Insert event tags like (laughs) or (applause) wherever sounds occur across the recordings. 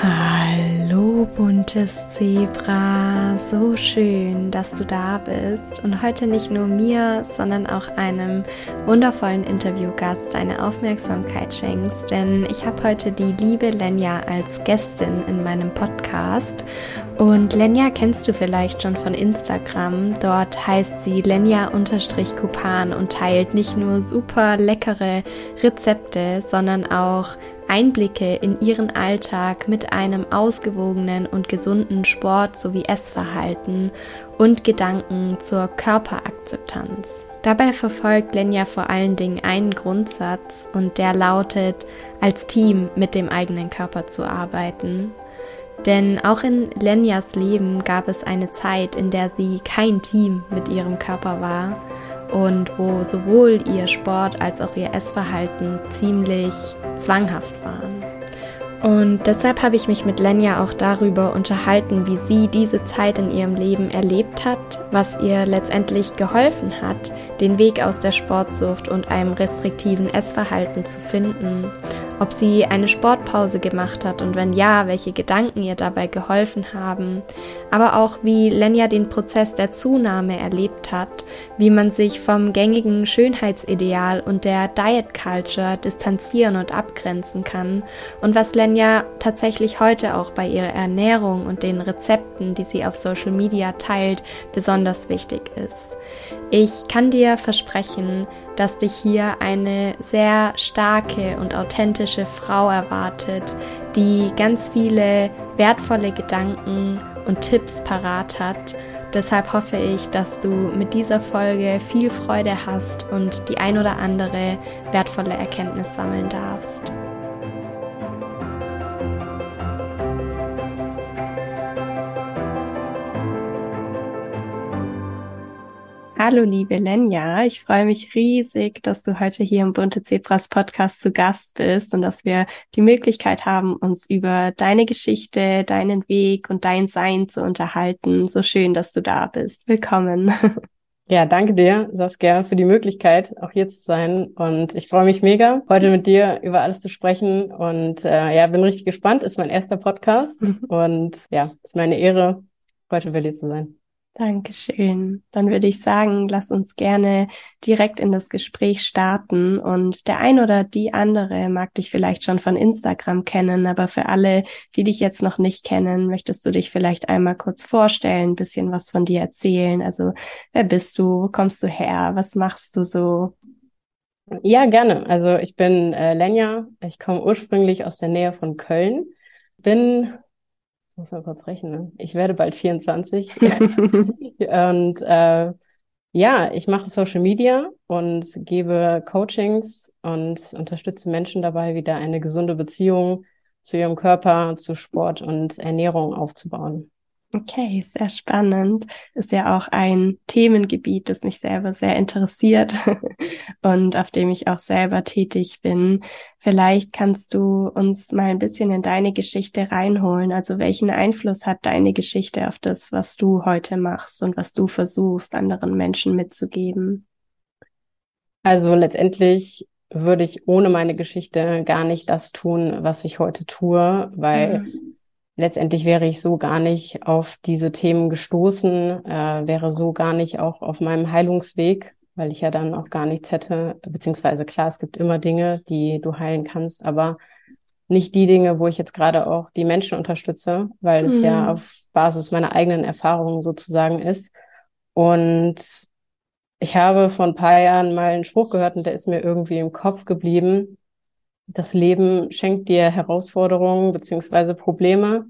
Hallo buntes Zebra, so schön, dass du da bist. Und heute nicht nur mir, sondern auch einem wundervollen Interviewgast deine Aufmerksamkeit schenkst, denn ich habe heute die liebe Lenja als Gästin in meinem Podcast. Und Lenja kennst du vielleicht schon von Instagram, dort heißt sie Lenja-Kupan und teilt nicht nur super leckere Rezepte, sondern auch Einblicke in ihren Alltag mit einem ausgewogenen und gesunden Sport sowie Essverhalten und Gedanken zur Körperakzeptanz. Dabei verfolgt Lenja vor allen Dingen einen Grundsatz und der lautet, als Team mit dem eigenen Körper zu arbeiten. Denn auch in Lenjas Leben gab es eine Zeit, in der sie kein Team mit ihrem Körper war und wo sowohl ihr Sport als auch ihr Essverhalten ziemlich zwanghaft waren. Und deshalb habe ich mich mit Lenja auch darüber unterhalten, wie sie diese Zeit in ihrem Leben erlebt hat, was ihr letztendlich geholfen hat, den Weg aus der Sportsucht und einem restriktiven Essverhalten zu finden ob sie eine Sportpause gemacht hat und wenn ja, welche Gedanken ihr dabei geholfen haben, aber auch wie Lenja den Prozess der Zunahme erlebt hat, wie man sich vom gängigen Schönheitsideal und der Diet Culture distanzieren und abgrenzen kann und was Lenja tatsächlich heute auch bei ihrer Ernährung und den Rezepten, die sie auf Social Media teilt, besonders wichtig ist. Ich kann dir versprechen, dass dich hier eine sehr starke und authentische Frau erwartet, die ganz viele wertvolle Gedanken und Tipps parat hat. Deshalb hoffe ich, dass du mit dieser Folge viel Freude hast und die ein oder andere wertvolle Erkenntnis sammeln darfst. Hallo, liebe Lenja. Ich freue mich riesig, dass du heute hier im Bunte Zebras Podcast zu Gast bist und dass wir die Möglichkeit haben, uns über deine Geschichte, deinen Weg und dein Sein zu unterhalten. So schön, dass du da bist. Willkommen. (laughs) Ja, danke dir, Saskia, für die Möglichkeit, auch hier zu sein. Und ich freue mich mega, heute mit dir über alles zu sprechen. Und äh, ja, bin richtig gespannt. Ist mein erster Podcast. und ja, ist meine Ehre, heute bei dir zu sein. Dankeschön. Dann würde ich sagen, lass uns gerne direkt in das Gespräch starten. Und der ein oder die andere mag dich vielleicht schon von Instagram kennen, aber für alle, die dich jetzt noch nicht kennen, möchtest du dich vielleicht einmal kurz vorstellen, ein bisschen was von dir erzählen. Also, wer bist du? Wo kommst du her? Was machst du so? Ja, gerne. Also, ich bin äh, Lenja. Ich komme ursprünglich aus der Nähe von Köln. Bin muss mal kurz rechnen. Ich werde bald 24. (laughs) und äh, ja, ich mache Social Media und gebe Coachings und unterstütze Menschen dabei, wieder eine gesunde Beziehung zu ihrem Körper, zu Sport und Ernährung aufzubauen. Okay, sehr spannend. Ist ja auch ein Themengebiet, das mich selber sehr interessiert (laughs) und auf dem ich auch selber tätig bin. Vielleicht kannst du uns mal ein bisschen in deine Geschichte reinholen. Also welchen Einfluss hat deine Geschichte auf das, was du heute machst und was du versuchst, anderen Menschen mitzugeben? Also letztendlich würde ich ohne meine Geschichte gar nicht das tun, was ich heute tue, weil mhm letztendlich wäre ich so gar nicht auf diese Themen gestoßen, äh, wäre so gar nicht auch auf meinem Heilungsweg, weil ich ja dann auch gar nichts hätte, beziehungsweise klar, es gibt immer Dinge, die du heilen kannst, aber nicht die Dinge, wo ich jetzt gerade auch die Menschen unterstütze, weil es mhm. ja auf Basis meiner eigenen Erfahrungen sozusagen ist. Und ich habe vor ein paar Jahren mal einen Spruch gehört und der ist mir irgendwie im Kopf geblieben das Leben schenkt dir Herausforderungen beziehungsweise Probleme,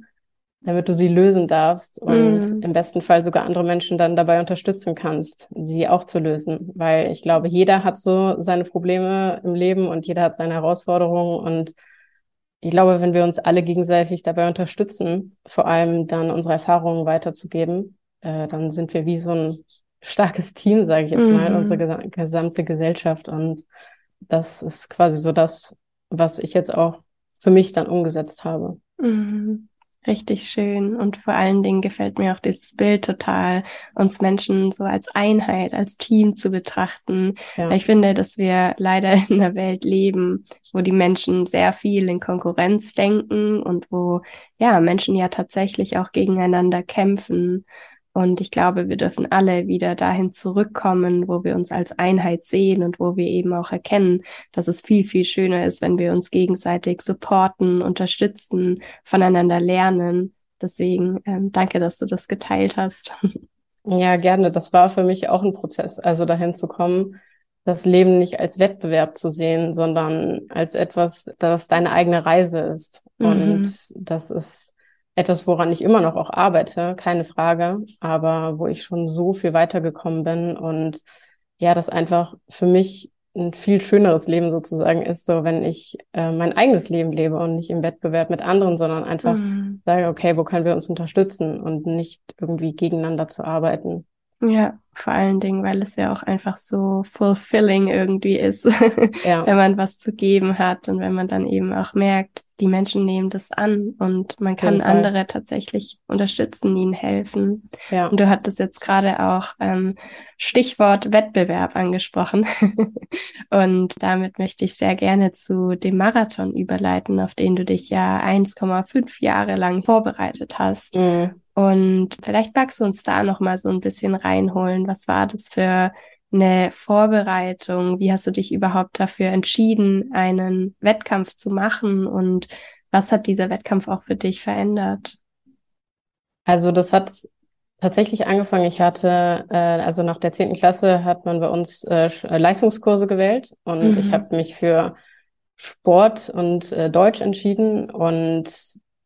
damit du sie lösen darfst und mm. im besten Fall sogar andere Menschen dann dabei unterstützen kannst, sie auch zu lösen. Weil ich glaube, jeder hat so seine Probleme im Leben und jeder hat seine Herausforderungen und ich glaube, wenn wir uns alle gegenseitig dabei unterstützen, vor allem dann unsere Erfahrungen weiterzugeben, äh, dann sind wir wie so ein starkes Team, sage ich jetzt mal, mm. unsere gesamte Gesellschaft. Und das ist quasi so das, was ich jetzt auch für mich dann umgesetzt habe. Mhm. Richtig schön. Und vor allen Dingen gefällt mir auch dieses Bild total, uns Menschen so als Einheit, als Team zu betrachten. Ja. Ich finde, dass wir leider in einer Welt leben, wo die Menschen sehr viel in Konkurrenz denken und wo, ja, Menschen ja tatsächlich auch gegeneinander kämpfen. Und ich glaube, wir dürfen alle wieder dahin zurückkommen, wo wir uns als Einheit sehen und wo wir eben auch erkennen, dass es viel, viel schöner ist, wenn wir uns gegenseitig supporten, unterstützen, voneinander lernen. Deswegen ähm, danke, dass du das geteilt hast. (laughs) Ja, gerne. Das war für mich auch ein Prozess, also dahin zu kommen, das Leben nicht als Wettbewerb zu sehen, sondern als etwas, das deine eigene Reise ist. Mhm. Und das ist etwas, woran ich immer noch auch arbeite, keine Frage, aber wo ich schon so viel weitergekommen bin und ja, das einfach für mich ein viel schöneres Leben sozusagen ist, so wenn ich äh, mein eigenes Leben lebe und nicht im Wettbewerb mit anderen, sondern einfach mhm. sage, okay, wo können wir uns unterstützen und nicht irgendwie gegeneinander zu arbeiten. Ja, vor allen Dingen, weil es ja auch einfach so fulfilling irgendwie ist, (laughs) ja. wenn man was zu geben hat und wenn man dann eben auch merkt, die Menschen nehmen das an und man kann andere tatsächlich unterstützen, ihnen helfen. Ja. Und du hattest jetzt gerade auch ähm, Stichwort Wettbewerb angesprochen. (laughs) und damit möchte ich sehr gerne zu dem Marathon überleiten, auf den du dich ja 1,5 Jahre lang vorbereitet hast. Mhm. Und vielleicht magst du uns da noch mal so ein bisschen reinholen. Was war das für eine Vorbereitung? Wie hast du dich überhaupt dafür entschieden, einen Wettkampf zu machen? Und was hat dieser Wettkampf auch für dich verändert? Also das hat tatsächlich angefangen. Ich hatte, äh, also nach der zehnten Klasse hat man bei uns äh, Leistungskurse gewählt und mhm. ich habe mich für Sport und äh, Deutsch entschieden und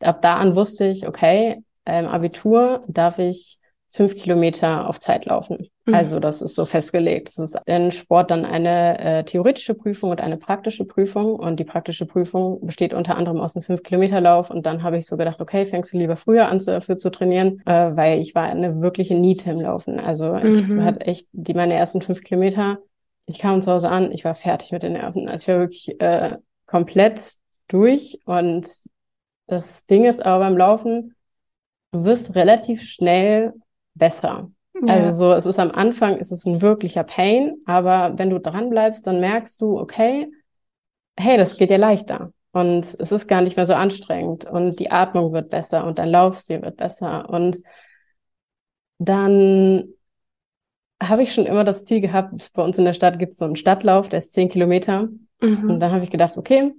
ab da an wusste ich, okay, ähm, Abitur darf ich fünf Kilometer auf Zeit laufen. Mhm. Also das ist so festgelegt. Das ist in Sport dann eine äh, theoretische Prüfung und eine praktische Prüfung. Und die praktische Prüfung besteht unter anderem aus einem fünf Kilometer Lauf. Und dann habe ich so gedacht, okay, fängst du lieber früher an dafür zu trainieren, äh, weil ich war eine wirkliche Niete im Laufen. Also ich mhm. hatte echt die meine ersten fünf Kilometer. Ich kam zu Hause an, ich war fertig mit den Nerven. Also ich war wirklich äh, komplett durch. Und das Ding ist aber beim Laufen, du wirst relativ schnell besser. Ja. Also so, es ist am Anfang, ist es ein wirklicher Pain, aber wenn du dran bleibst, dann merkst du, okay, hey, das geht dir leichter. Und es ist gar nicht mehr so anstrengend und die Atmung wird besser und dein Laufstil wird besser. Und dann habe ich schon immer das Ziel gehabt, bei uns in der Stadt gibt es so einen Stadtlauf, der ist zehn Kilometer. Mhm. Und dann habe ich gedacht, okay,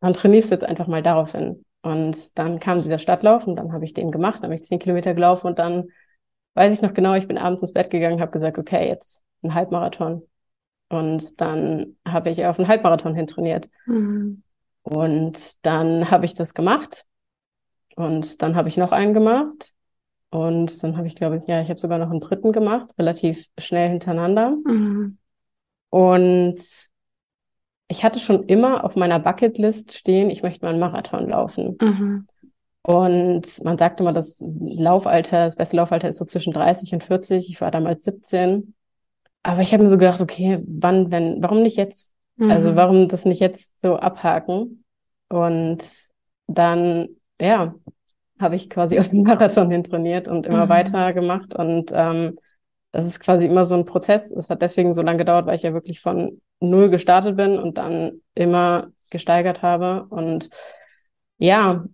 dann trainierst du jetzt einfach mal darauf hin. Und dann kam dieser Stadtlauf und dann habe ich den gemacht, dann habe ich zehn Kilometer gelaufen und dann weiß ich noch genau, ich bin abends ins Bett gegangen, habe gesagt, okay, jetzt ein Halbmarathon. Und dann habe ich auf einen Halbmarathon hin trainiert. Mhm. Und dann habe ich das gemacht. Und dann habe ich noch einen gemacht. Und dann habe ich, glaube ich, ja, ich habe sogar noch einen dritten gemacht, relativ schnell hintereinander. Mhm. Und ich hatte schon immer auf meiner Bucketlist stehen, ich möchte mal einen Marathon laufen. Mhm. Und man sagt immer, das Laufalter, das beste Laufalter ist so zwischen 30 und 40. Ich war damals 17. Aber ich habe mir so gedacht, okay, wann, wenn, warum nicht jetzt? Mhm. Also warum das nicht jetzt so abhaken? Und dann, ja, habe ich quasi auf den Marathon hin trainiert und immer mhm. weiter gemacht. Und ähm, das ist quasi immer so ein Prozess. Es hat deswegen so lange gedauert, weil ich ja wirklich von null gestartet bin und dann immer gesteigert habe und ja,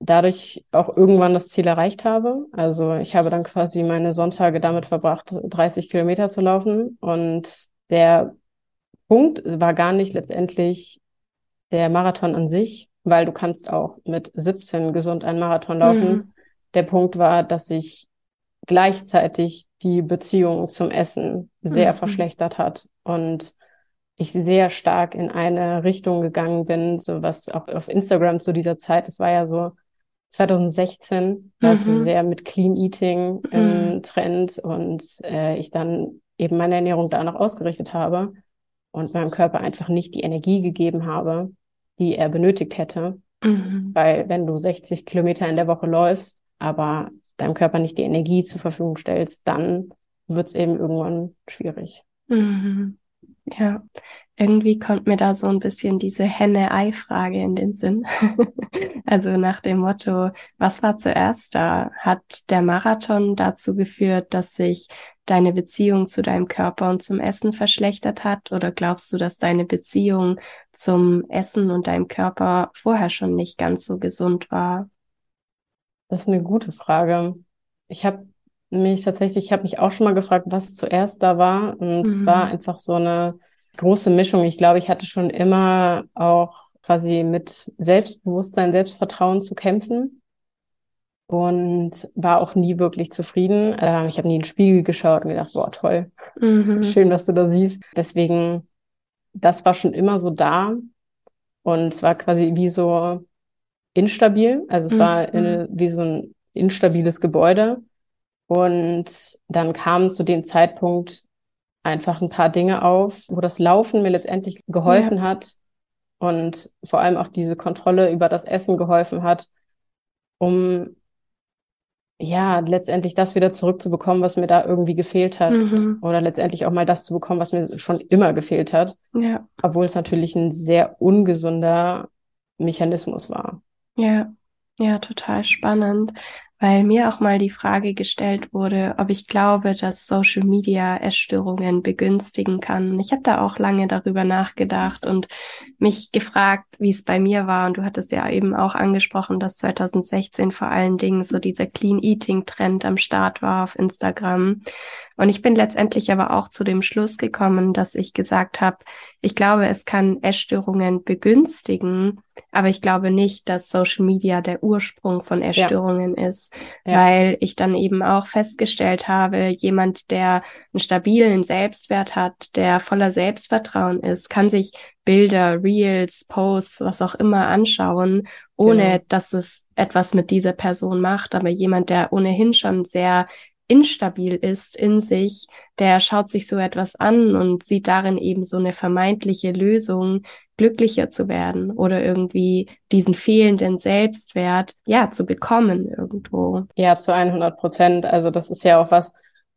dadurch auch irgendwann das Ziel erreicht habe. Also ich habe dann quasi meine Sonntage damit verbracht, 30 Kilometer zu laufen und der Punkt war gar nicht letztendlich der Marathon an sich, weil du kannst auch mit 17 gesund einen Marathon laufen. Mhm. Der Punkt war, dass ich gleichzeitig die Beziehung zum Essen sehr mhm. verschlechtert hat und ich sehr stark in eine Richtung gegangen bin, so was auch auf Instagram zu dieser Zeit, es war ja so 2016, mhm. war so sehr mit Clean Eating im mhm. Trend und äh, ich dann eben meine Ernährung danach ausgerichtet habe und meinem Körper einfach nicht die Energie gegeben habe, die er benötigt hätte. Mhm. Weil wenn du 60 Kilometer in der Woche läufst, aber deinem Körper nicht die Energie zur Verfügung stellst, dann wird es eben irgendwann schwierig. Mhm. Ja, irgendwie kommt mir da so ein bisschen diese Henne-Ei-Frage in den Sinn. (laughs) also nach dem Motto, was war zuerst da? Hat der Marathon dazu geführt, dass sich deine Beziehung zu deinem Körper und zum Essen verschlechtert hat? Oder glaubst du, dass deine Beziehung zum Essen und deinem Körper vorher schon nicht ganz so gesund war? Das ist eine gute Frage. Ich habe mich tatsächlich, ich habe mich auch schon mal gefragt, was zuerst da war. Und mhm. es war einfach so eine große Mischung. Ich glaube, ich hatte schon immer auch quasi mit Selbstbewusstsein, Selbstvertrauen zu kämpfen und war auch nie wirklich zufrieden. Äh, ich habe nie in den Spiegel geschaut und gedacht, boah, toll, mhm. schön, dass du da siehst. Deswegen, das war schon immer so da und es war quasi wie so instabil. Also es mhm. war in, wie so ein instabiles Gebäude. Und dann kam zu dem Zeitpunkt einfach ein paar Dinge auf, wo das Laufen mir letztendlich geholfen ja. hat und vor allem auch diese Kontrolle über das Essen geholfen hat, um ja, letztendlich das wieder zurückzubekommen, was mir da irgendwie gefehlt hat. Mhm. Oder letztendlich auch mal das zu bekommen, was mir schon immer gefehlt hat. Ja. Obwohl es natürlich ein sehr ungesunder Mechanismus war. Ja, ja, total spannend weil mir auch mal die Frage gestellt wurde, ob ich glaube, dass Social Media Essstörungen begünstigen kann. Ich habe da auch lange darüber nachgedacht und mich gefragt, wie es bei mir war. Und du hattest ja eben auch angesprochen, dass 2016 vor allen Dingen so dieser Clean Eating Trend am Start war auf Instagram. Und ich bin letztendlich aber auch zu dem Schluss gekommen, dass ich gesagt habe, ich glaube, es kann Essstörungen begünstigen, aber ich glaube nicht, dass Social Media der Ursprung von Essstörungen ja. ist, ja. weil ich dann eben auch festgestellt habe, jemand, der einen stabilen Selbstwert hat, der voller Selbstvertrauen ist, kann sich Bilder, Reels, Posts, was auch immer anschauen, ohne genau. dass es etwas mit dieser Person macht. Aber jemand, der ohnehin schon sehr instabil ist in sich, der schaut sich so etwas an und sieht darin eben so eine vermeintliche Lösung, glücklicher zu werden oder irgendwie diesen fehlenden Selbstwert, ja, zu bekommen irgendwo. Ja, zu 100 Prozent. Also das ist ja auch was,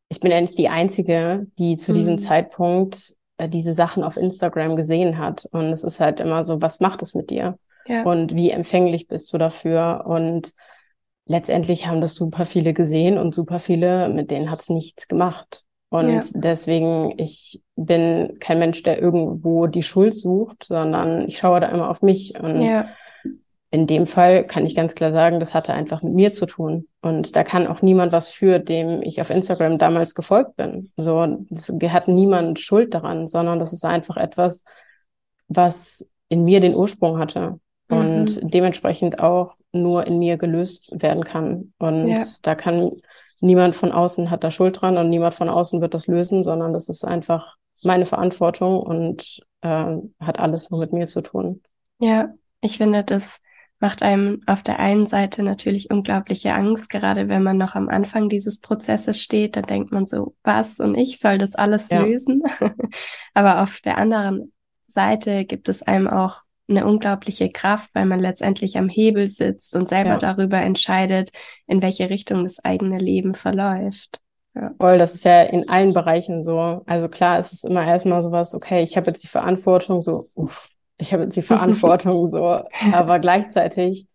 ich bin ja nicht die Einzige, die zu mhm. diesem Zeitpunkt diese Sachen auf Instagram gesehen hat. Und es ist halt immer so, was macht es mit dir? Ja. Und wie empfänglich bist du dafür? Und letztendlich haben das super viele gesehen und super viele, mit denen hat es nichts gemacht. Und ja. deswegen, ich bin kein Mensch, der irgendwo die Schuld sucht, sondern ich schaue da immer auf mich. Und ja. In dem Fall kann ich ganz klar sagen, das hatte einfach mit mir zu tun. Und da kann auch niemand was für, dem ich auf Instagram damals gefolgt bin. So, es hat niemand Schuld daran, sondern das ist einfach etwas, was in mir den Ursprung hatte und mhm. dementsprechend auch nur in mir gelöst werden kann. Und ja. da kann niemand von außen hat da Schuld dran und niemand von außen wird das lösen, sondern das ist einfach meine Verantwortung und äh, hat alles nur mit mir zu tun. Ja, ich finde, das macht einem auf der einen Seite natürlich unglaubliche Angst, gerade wenn man noch am Anfang dieses Prozesses steht, dann denkt man so, was und ich soll das alles ja. lösen. (laughs) Aber auf der anderen Seite gibt es einem auch eine unglaubliche Kraft, weil man letztendlich am Hebel sitzt und selber ja. darüber entscheidet, in welche Richtung das eigene Leben verläuft. Ja. Voll, das ist ja in allen Bereichen so. Also klar, es ist immer erstmal sowas, okay, ich habe jetzt die Verantwortung, so, uff, ich habe jetzt die (laughs) Verantwortung, so, aber gleichzeitig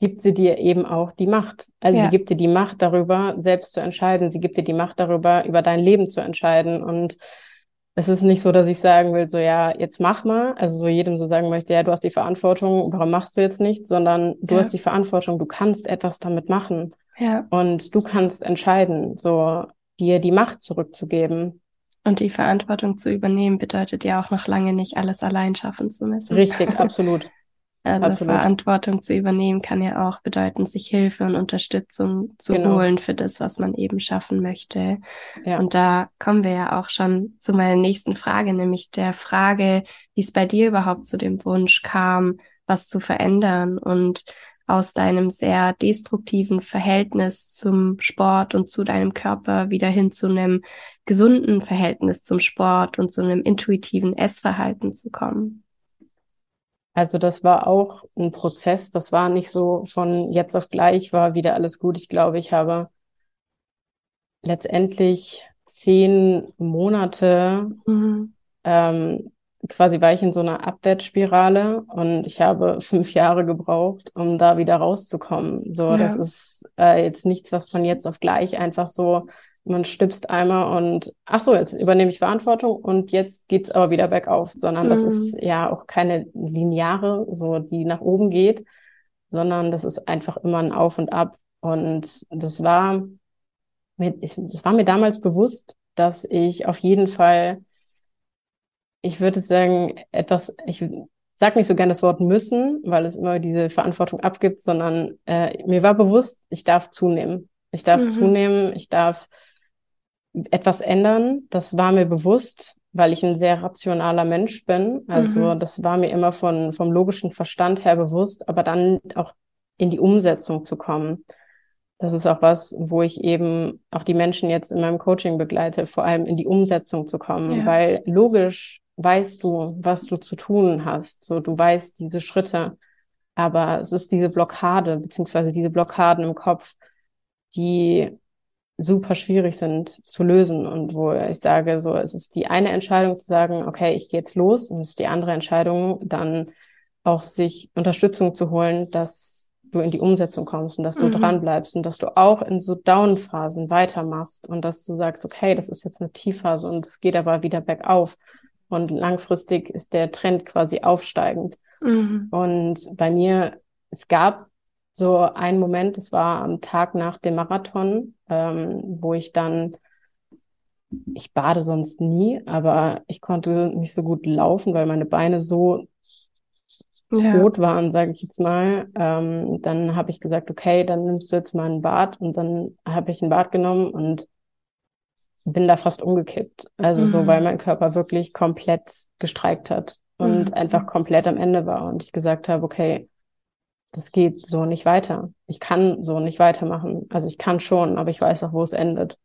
gibt sie dir eben auch die Macht. Also ja. sie gibt dir die Macht darüber, selbst zu entscheiden. Sie gibt dir die Macht darüber, über dein Leben zu entscheiden. Und es ist nicht so, dass ich sagen will, so ja, jetzt mach mal, also so jedem so sagen möchte, ja, du hast die Verantwortung, warum machst du jetzt nicht, sondern du ja. hast die Verantwortung, du kannst etwas damit machen. Ja. Und du kannst entscheiden, so dir die Macht zurückzugeben. Und die Verantwortung zu übernehmen bedeutet ja auch noch lange nicht alles allein schaffen zu müssen. Richtig, (laughs) absolut. Also Absolut. Verantwortung zu übernehmen kann ja auch bedeuten, sich Hilfe und Unterstützung zu genau. holen für das, was man eben schaffen möchte. Ja. Und da kommen wir ja auch schon zu meiner nächsten Frage, nämlich der Frage, wie es bei dir überhaupt zu dem Wunsch kam, was zu verändern und aus deinem sehr destruktiven Verhältnis zum Sport und zu deinem Körper wieder hin zu einem gesunden Verhältnis zum Sport und zu einem intuitiven Essverhalten zu kommen. Also das war auch ein Prozess. Das war nicht so von jetzt auf gleich war wieder alles gut. Ich glaube, ich habe letztendlich zehn Monate mhm. ähm, quasi war ich in so einer Abwärtsspirale und ich habe fünf Jahre gebraucht, um da wieder rauszukommen. So, ja. das ist äh, jetzt nichts, was von jetzt auf gleich einfach so, man stipst einmal und ach so, jetzt übernehme ich Verantwortung und jetzt geht's aber wieder bergauf, sondern mhm. das ist ja auch keine lineare, so die nach oben geht, sondern das ist einfach immer ein Auf und Ab. Und das war mir, das war mir damals bewusst, dass ich auf jeden Fall ich würde sagen, etwas, ich sage nicht so gern das Wort müssen, weil es immer diese Verantwortung abgibt, sondern äh, mir war bewusst, ich darf zunehmen. Ich darf mhm. zunehmen, ich darf etwas ändern. Das war mir bewusst, weil ich ein sehr rationaler Mensch bin. Also mhm. das war mir immer von, vom logischen Verstand her bewusst, aber dann auch in die Umsetzung zu kommen. Das ist auch was, wo ich eben auch die Menschen jetzt in meinem Coaching begleite, vor allem in die Umsetzung zu kommen, ja. weil logisch weißt du, was du zu tun hast. So, du weißt diese Schritte. Aber es ist diese Blockade, beziehungsweise diese Blockaden im Kopf, die super schwierig sind zu lösen und wo ich sage, so, es ist die eine Entscheidung zu sagen, okay, ich gehe jetzt los und es ist die andere Entscheidung, dann auch sich Unterstützung zu holen, dass du in die Umsetzung kommst und dass du mhm. dran bleibst und dass du auch in so Down-Phasen weitermachst und dass du sagst, okay, das ist jetzt eine Tiefphase und es geht aber wieder bergauf und langfristig ist der Trend quasi aufsteigend. Mhm. Und bei mir, es gab so einen Moment, es war am Tag nach dem Marathon, ähm, wo ich dann, ich bade sonst nie, aber ich konnte nicht so gut laufen, weil meine Beine so ja. rot waren, sage ich jetzt mal. Ähm, dann habe ich gesagt, okay, dann nimmst du jetzt mal ein Bad und dann habe ich ein Bad genommen und bin da fast umgekippt. Also mhm. so, weil mein Körper wirklich komplett gestreikt hat und mhm. einfach komplett am Ende war und ich gesagt habe, okay, das geht so nicht weiter. Ich kann so nicht weitermachen. Also ich kann schon, aber ich weiß auch, wo es endet.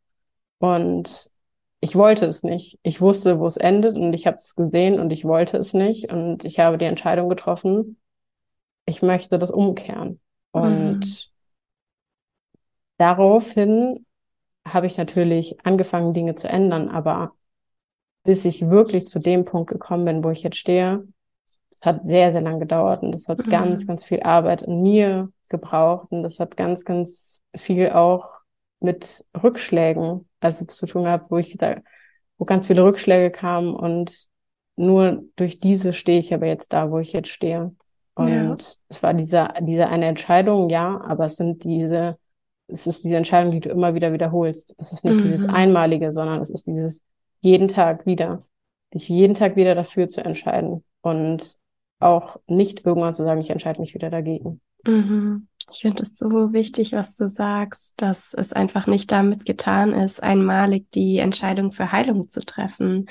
Und ich wollte es nicht. Ich wusste, wo es endet und ich habe es gesehen und ich wollte es nicht. Und ich habe die Entscheidung getroffen, ich möchte das umkehren. Und mhm. daraufhin habe ich natürlich angefangen, Dinge zu ändern, aber bis ich wirklich zu dem Punkt gekommen bin, wo ich jetzt stehe, das hat sehr, sehr lang gedauert und das hat mhm. ganz, ganz viel Arbeit in mir gebraucht und das hat ganz, ganz viel auch mit Rückschlägen also zu tun gehabt, wo ich da, wo ganz viele Rückschläge kamen und nur durch diese stehe ich aber jetzt da, wo ich jetzt stehe. Und ja. es war diese, diese eine Entscheidung, ja, aber es sind diese es ist diese Entscheidung, die du immer wieder wiederholst. Es ist nicht mhm. dieses Einmalige, sondern es ist dieses jeden Tag wieder, dich jeden Tag wieder dafür zu entscheiden und auch nicht irgendwann zu sagen, ich entscheide mich wieder dagegen. Mhm. Ich finde es so wichtig, was du sagst, dass es einfach nicht damit getan ist, einmalig die Entscheidung für Heilung zu treffen,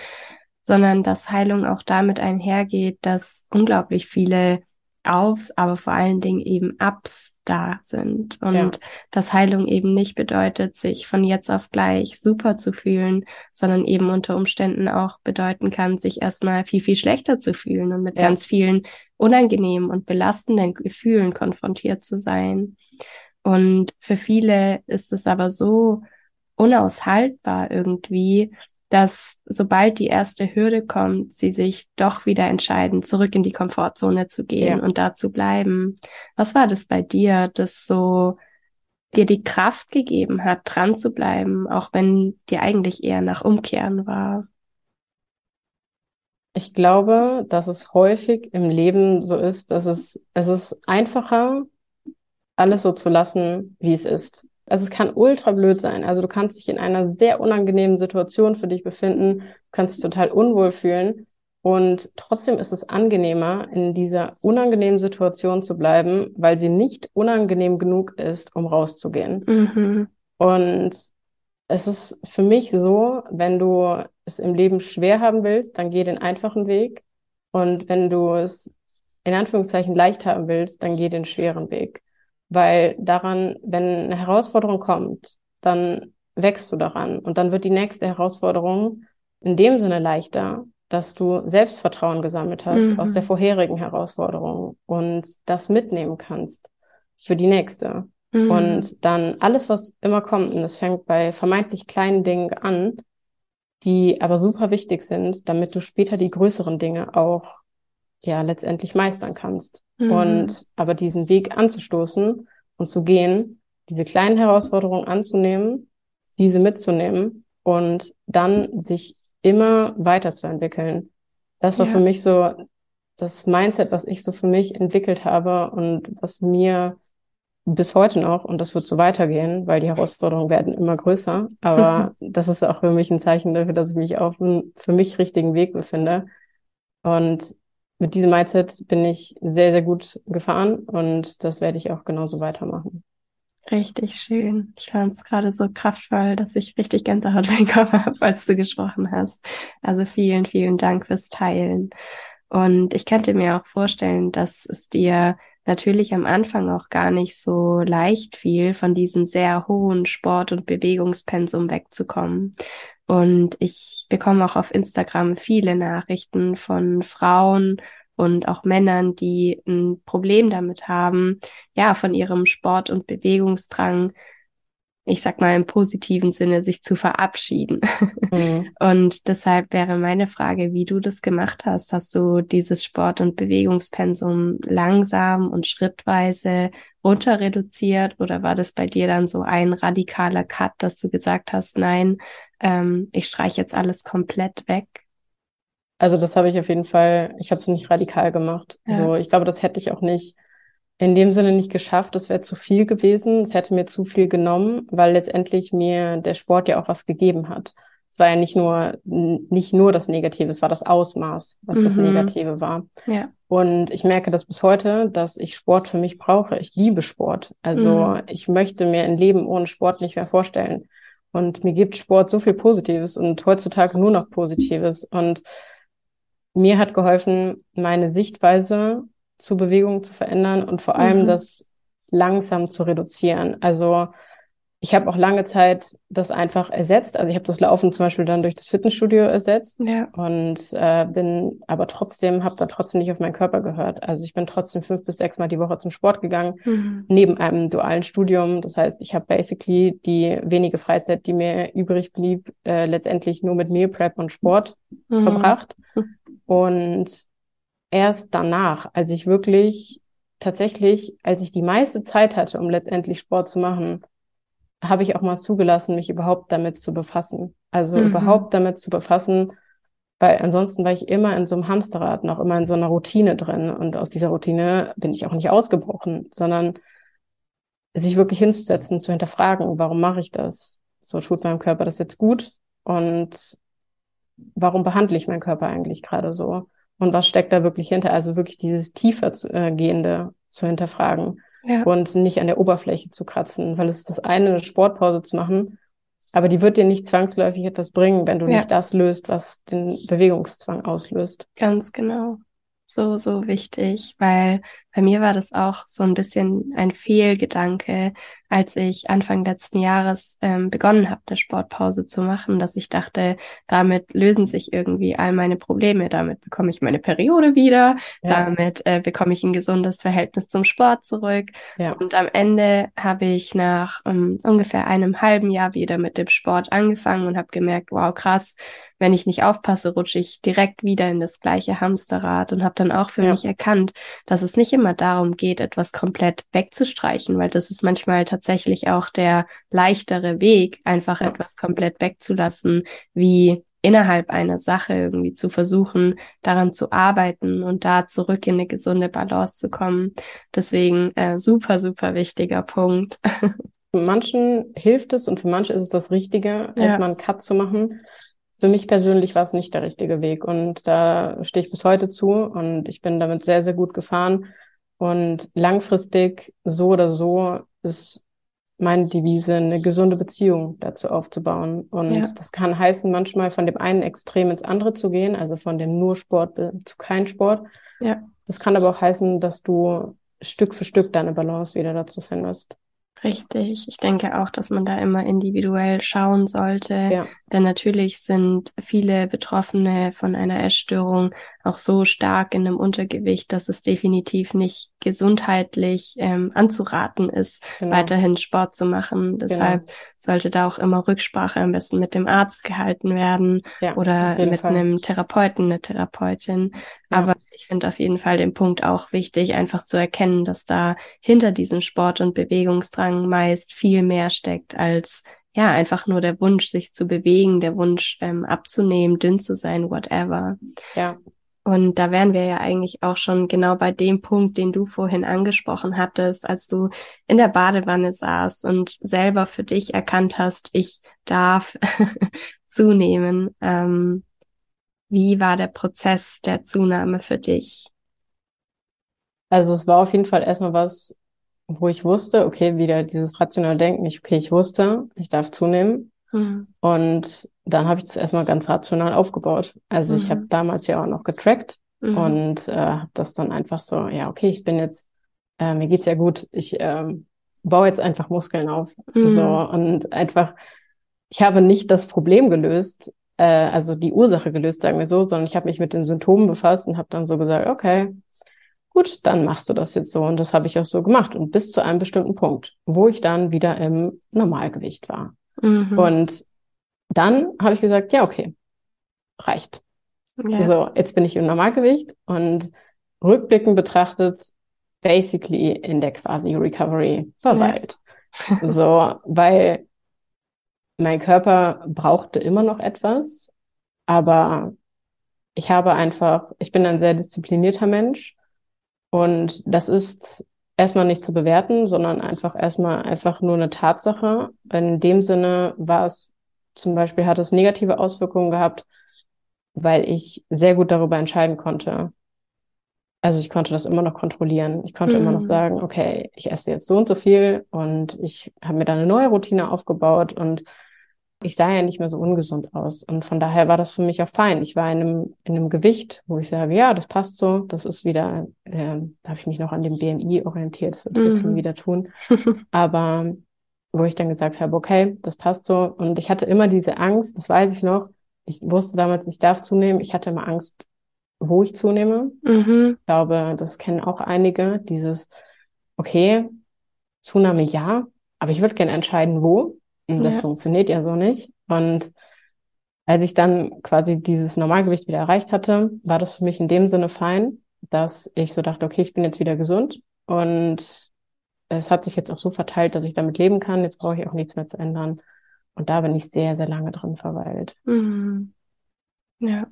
sondern dass Heilung auch damit einhergeht, dass unglaublich viele Aufs, aber vor allen Dingen eben Ups da sind und ja. dass Heilung eben nicht bedeutet, sich von jetzt auf gleich super zu fühlen, sondern eben unter Umständen auch bedeuten kann, sich erstmal viel, viel schlechter zu fühlen und mit ja. ganz vielen unangenehmen und belastenden Gefühlen konfrontiert zu sein. Und für viele ist es aber so unaushaltbar irgendwie, dass sobald die erste Hürde kommt, sie sich doch wieder entscheiden, zurück in die Komfortzone zu gehen ja. und da zu bleiben. Was war das bei dir, das so dir die Kraft gegeben hat, dran zu bleiben, auch wenn dir eigentlich eher nach Umkehren war? Ich glaube, dass es häufig im Leben so ist, dass es, es ist einfacher, alles so zu lassen, wie es ist. Also es kann ultra blöd sein. Also du kannst dich in einer sehr unangenehmen Situation für dich befinden, du kannst dich total unwohl fühlen. Und trotzdem ist es angenehmer, in dieser unangenehmen Situation zu bleiben, weil sie nicht unangenehm genug ist, um rauszugehen. Mhm. Und es ist für mich so, wenn du es im Leben schwer haben willst, dann geh den einfachen Weg. Und wenn du es in Anführungszeichen leicht haben willst, dann geh den schweren Weg. Weil daran, wenn eine Herausforderung kommt, dann wächst du daran und dann wird die nächste Herausforderung in dem Sinne leichter, dass du Selbstvertrauen gesammelt hast mhm. aus der vorherigen Herausforderung und das mitnehmen kannst für die nächste. Mhm. Und dann alles, was immer kommt, und das fängt bei vermeintlich kleinen Dingen an, die aber super wichtig sind, damit du später die größeren Dinge auch ja letztendlich meistern kannst. Mhm. Und aber diesen Weg anzustoßen und zu gehen, diese kleinen Herausforderungen anzunehmen, diese mitzunehmen und dann sich immer weiterzuentwickeln. Das war ja. für mich so das Mindset, was ich so für mich entwickelt habe und was mir bis heute noch, und das wird so weitergehen, weil die Herausforderungen werden immer größer, aber das ist auch für mich ein Zeichen dafür, dass ich mich auf einem für mich richtigen Weg befinde. Und mit diesem Mindset bin ich sehr, sehr gut gefahren und das werde ich auch genauso weitermachen. Richtig schön. Ich fand es gerade so kraftvoll, dass ich richtig Gänsehaut (laughs) bekommen habe, als du gesprochen hast. Also vielen, vielen Dank fürs Teilen. Und ich könnte mir auch vorstellen, dass es dir natürlich am Anfang auch gar nicht so leicht fiel, von diesem sehr hohen Sport- und Bewegungspensum wegzukommen. Und ich bekomme auch auf Instagram viele Nachrichten von Frauen und auch Männern, die ein Problem damit haben, ja, von ihrem Sport- und Bewegungsdrang ich sag mal im positiven Sinne, sich zu verabschieden. Mhm. (laughs) Und deshalb wäre meine Frage, wie du das gemacht hast. Hast du dieses Sport- und Bewegungspensum langsam und schrittweise runter reduziert oder war das bei dir dann so ein radikaler Cut, dass du gesagt hast, nein, ähm, ich streiche jetzt alles komplett weg? Also das habe ich auf jeden Fall, ich habe es nicht radikal gemacht. Ja. So, ich glaube, das hätte ich auch nicht in dem Sinne nicht geschafft. Das wäre zu viel gewesen. Es hätte mir zu viel genommen, weil letztendlich mir der Sport ja auch was gegeben hat. Es war ja nicht nur, nicht nur das Negative, es war das Ausmaß, was mhm. das Negative war. Ja. Und ich merke das bis heute, dass ich Sport für mich brauche. Ich liebe Sport. Also mhm. ich möchte mir ein Leben ohne Sport nicht mehr vorstellen. Und mir gibt Sport so viel Positives und heutzutage nur noch Positives. Und mir hat geholfen, meine Sichtweise zu Bewegung zu verändern und vor allem mhm. das langsam zu reduzieren. Also ich habe auch lange Zeit das einfach ersetzt. Also ich habe das Laufen zum Beispiel dann durch das Fitnessstudio ersetzt ja. und äh, bin aber trotzdem, habe da trotzdem nicht auf meinen Körper gehört. Also ich bin trotzdem fünf bis sechs Mal die Woche zum Sport gegangen, mhm. neben einem dualen Studium. Das heißt, ich habe basically die wenige Freizeit, die mir übrig blieb, äh, letztendlich nur mit Meal Prep und Sport mhm. verbracht. Und erst danach, als ich wirklich tatsächlich, als ich die meiste Zeit hatte, um letztendlich Sport zu machen, habe ich auch mal zugelassen, mich überhaupt damit zu befassen. Also mhm. überhaupt damit zu befassen, weil ansonsten war ich immer in so einem Hamsterrad, noch immer in so einer Routine drin. Und aus dieser Routine bin ich auch nicht ausgebrochen, sondern sich wirklich hinzusetzen, zu hinterfragen, warum mache ich das? So tut meinem Körper das jetzt gut? Und warum behandle ich meinen Körper eigentlich gerade so? und was steckt da wirklich hinter? Also wirklich dieses tiefer zu, äh, gehende zu hinterfragen ja. und nicht an der Oberfläche zu kratzen, weil es ist das eine, eine Sportpause zu machen, aber die wird dir nicht zwangsläufig etwas bringen, wenn du ja. nicht das löst, was den Bewegungszwang auslöst. Ganz genau. So, so wichtig, weil bei mir war das auch so ein bisschen ein Fehlgedanke, als ich Anfang letzten Jahres ähm, begonnen habe, eine Sportpause zu machen, dass ich dachte, damit lösen sich irgendwie all meine Probleme, damit bekomme ich meine Periode wieder, ja. damit äh, bekomme ich ein gesundes Verhältnis zum Sport zurück. Ja. Und am Ende habe ich nach ähm, ungefähr einem halben Jahr wieder mit dem Sport angefangen und habe gemerkt, wow, krass, wenn ich nicht aufpasse, rutsche ich direkt wieder in das gleiche Hamsterrad und habe dann auch für ja. mich erkannt, dass es nicht immer darum geht, etwas komplett wegzustreichen, weil das ist manchmal tatsächlich tatsächlich auch der leichtere Weg, einfach ja. etwas komplett wegzulassen, wie innerhalb einer Sache irgendwie zu versuchen, daran zu arbeiten und da zurück in eine gesunde Balance zu kommen. Deswegen äh, super, super wichtiger Punkt. Für manchen hilft es und für manche ist es das Richtige, ja. erstmal einen Cut zu machen. Für mich persönlich war es nicht der richtige Weg und da stehe ich bis heute zu und ich bin damit sehr, sehr gut gefahren. Und langfristig so oder so ist meine Devise, eine gesunde Beziehung dazu aufzubauen. Und ja. das kann heißen, manchmal von dem einen Extrem ins andere zu gehen, also von dem nur Sport zu kein Sport. Ja. Das kann aber auch heißen, dass du Stück für Stück deine Balance wieder dazu findest. Richtig. Ich denke auch, dass man da immer individuell schauen sollte. Ja. Denn natürlich sind viele Betroffene von einer Essstörung auch so stark in einem Untergewicht, dass es definitiv nicht gesundheitlich ähm, anzuraten ist, genau. weiterhin Sport zu machen. Deshalb genau. sollte da auch immer Rücksprache am besten mit dem Arzt gehalten werden ja, oder mit Fall. einem Therapeuten, eine Therapeutin. Ja. Aber ich finde auf jeden Fall den Punkt auch wichtig, einfach zu erkennen, dass da hinter diesem Sport- und Bewegungsdrang meist viel mehr steckt als ja, einfach nur der Wunsch, sich zu bewegen, der Wunsch ähm, abzunehmen, dünn zu sein, whatever. Ja. Und da wären wir ja eigentlich auch schon genau bei dem Punkt, den du vorhin angesprochen hattest, als du in der Badewanne saßt und selber für dich erkannt hast, ich darf (laughs) zunehmen. Ähm, wie war der Prozess der Zunahme für dich? Also es war auf jeden Fall erstmal was, wo ich wusste, okay, wieder dieses rationale Denken, ich, okay, ich wusste, ich darf zunehmen. Mhm. Und dann habe ich das erstmal ganz rational aufgebaut. Also mhm. ich habe damals ja auch noch getrackt mhm. und äh, habe das dann einfach so, ja, okay, ich bin jetzt, äh, mir geht's ja gut, ich äh, baue jetzt einfach Muskeln auf. Mhm. So und einfach, ich habe nicht das Problem gelöst, äh, also die Ursache gelöst, sagen wir so, sondern ich habe mich mit den Symptomen befasst und habe dann so gesagt, okay, gut, dann machst du das jetzt so. Und das habe ich auch so gemacht. Und bis zu einem bestimmten Punkt, wo ich dann wieder im Normalgewicht war. Mhm. Und dann habe ich gesagt, ja, okay, reicht. Ja. So, jetzt bin ich im Normalgewicht und rückblickend betrachtet, basically in der quasi Recovery verweilt. Ja. so, weil mein Körper brauchte immer noch etwas, aber ich habe einfach, ich bin ein sehr disziplinierter Mensch und das ist erstmal nicht zu bewerten, sondern einfach erstmal einfach nur eine Tatsache. In dem Sinne war es zum Beispiel, hat es negative Auswirkungen gehabt, weil ich sehr gut darüber entscheiden konnte. Also ich konnte das immer noch kontrollieren. Ich konnte mhm. immer noch mhm. sagen, okay, ich esse jetzt so und so viel und ich habe mir da eine neue Routine aufgebaut und ich sah ja nicht mehr so ungesund aus. Und von daher war das für mich auch fein. Ich war in einem, in einem Gewicht, wo ich sage, ja, das passt so. Das ist wieder, äh, da habe ich mich noch an dem BMI orientiert. Das würde ich mhm. jetzt nie wieder tun. (laughs) Aber wo ich dann gesagt habe, okay, das passt so. Und ich hatte immer diese Angst, das weiß ich noch. Ich wusste damals, ich darf zunehmen. Ich hatte immer Angst, wo ich zunehme. Mhm. Ich glaube, das kennen auch einige. Dieses, okay, Zunahme ja, aber ich würde gerne entscheiden, wo. Und das ja. funktioniert ja so nicht. Und als ich dann quasi dieses Normalgewicht wieder erreicht hatte, war das für mich in dem Sinne fein, dass ich so dachte, okay, ich bin jetzt wieder gesund und es hat sich jetzt auch so verteilt, dass ich damit leben kann. Jetzt brauche ich auch nichts mehr zu ändern. Und da bin ich sehr, sehr lange drin verweilt. Mhm. Ja,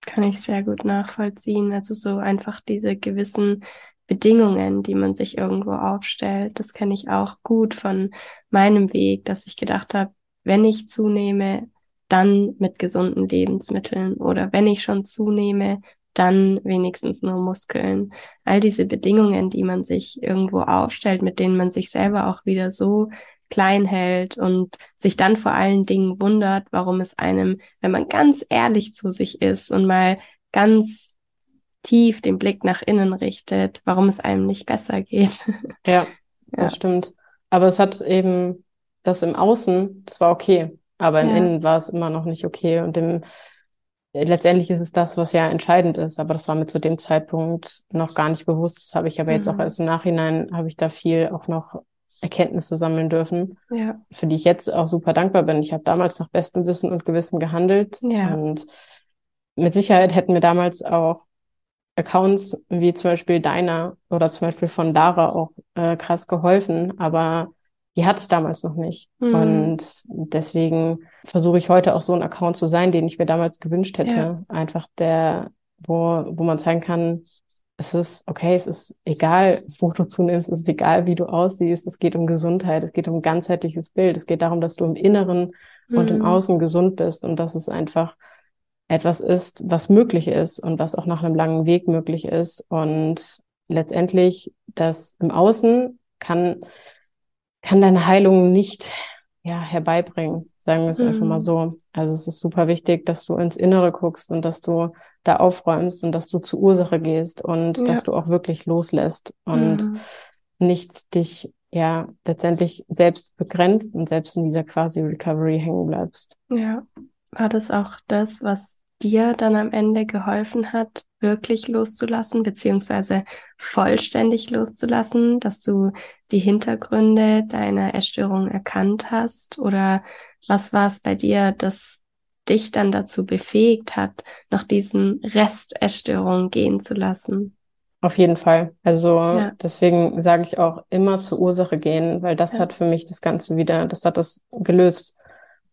kann ich sehr gut nachvollziehen. Also so einfach diese gewissen Bedingungen, die man sich irgendwo aufstellt. Das kenne ich auch gut von meinem Weg, dass ich gedacht habe, wenn ich zunehme, dann mit gesunden Lebensmitteln oder wenn ich schon zunehme, dann wenigstens nur Muskeln. All diese Bedingungen, die man sich irgendwo aufstellt, mit denen man sich selber auch wieder so klein hält und sich dann vor allen Dingen wundert, warum es einem, wenn man ganz ehrlich zu sich ist und mal ganz tief den Blick nach innen richtet, warum es einem nicht besser geht. (laughs) Ja, das ja. stimmt. Aber es hat eben das im Außen, das war okay, aber im ja. Innen war es immer noch nicht okay. Und im, letztendlich ist es das, was ja entscheidend ist, aber das war mir zu dem Zeitpunkt noch gar nicht bewusst. Das habe ich aber mhm. jetzt auch mhm. erst im Nachhinein, habe ich da viel auch noch Erkenntnisse sammeln dürfen, ja. für die ich jetzt auch super dankbar bin. Ich habe damals nach bestem Wissen und Gewissen gehandelt ja. und mit Sicherheit hätten mir damals auch Accounts wie zum Beispiel deiner oder zum Beispiel von Dara auch äh, krass geholfen, aber die hatte ich damals noch nicht. Mhm. Und deswegen versuche ich heute auch so ein Account zu sein, den ich mir damals gewünscht hätte. Ja. Einfach der, wo, wo man zeigen kann, es ist okay, es ist egal, wo du zunimmst, es ist egal, wie du aussiehst, es geht um Gesundheit, es geht um ein ganzheitliches Bild, es geht darum, dass du im Inneren mhm. und im mhm. Außen gesund bist und das ist einfach etwas ist, was möglich ist und was auch nach einem langen Weg möglich ist. Und letztendlich das im Außen kann, kann deine Heilung nicht ja, herbeibringen. Sagen wir es mhm. einfach mal mhm. so. Also es ist super wichtig, dass du ins Innere guckst und dass du da aufräumst und dass du zur Ursache gehst und ja. dass du auch wirklich loslässt und mhm. nicht dich ja letztendlich selbst begrenzt und selbst in dieser quasi Recovery hängen bleibst. Ja. War das auch das, was dir dann am Ende geholfen hat, wirklich loszulassen, beziehungsweise vollständig loszulassen, dass du die Hintergründe deiner Essstörung erkannt hast? Oder was war es bei dir, das dich dann dazu befähigt hat, noch diesen Rest Essstörung gehen zu lassen? Auf jeden Fall. Also ja. deswegen sage ich auch immer zur Ursache gehen, weil das ja. hat für mich das Ganze wieder, das hat das gelöst.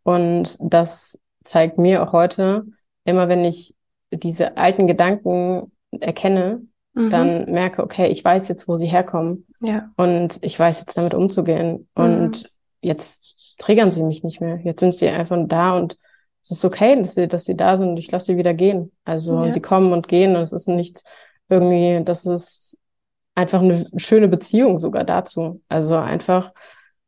Und das zeigt mir auch heute, immer wenn ich diese alten Gedanken erkenne, mhm. dann merke, okay, ich weiß jetzt, wo sie herkommen. Ja. Und ich weiß jetzt damit umzugehen. Mhm. Und jetzt triggern sie mich nicht mehr. Jetzt sind sie einfach da und es ist okay, dass sie, dass sie da sind und ich lasse sie wieder gehen. Also ja. sie kommen und gehen und es ist nicht irgendwie, das ist einfach eine schöne Beziehung sogar dazu. Also einfach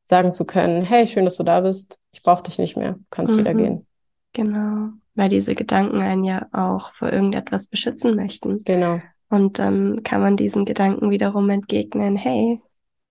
sagen zu können, hey, schön, dass du da bist, ich brauche dich nicht mehr, kannst mhm. wieder gehen. Genau, weil diese Gedanken einen ja auch vor irgendetwas beschützen möchten. Genau. Und dann kann man diesen Gedanken wiederum entgegnen, hey,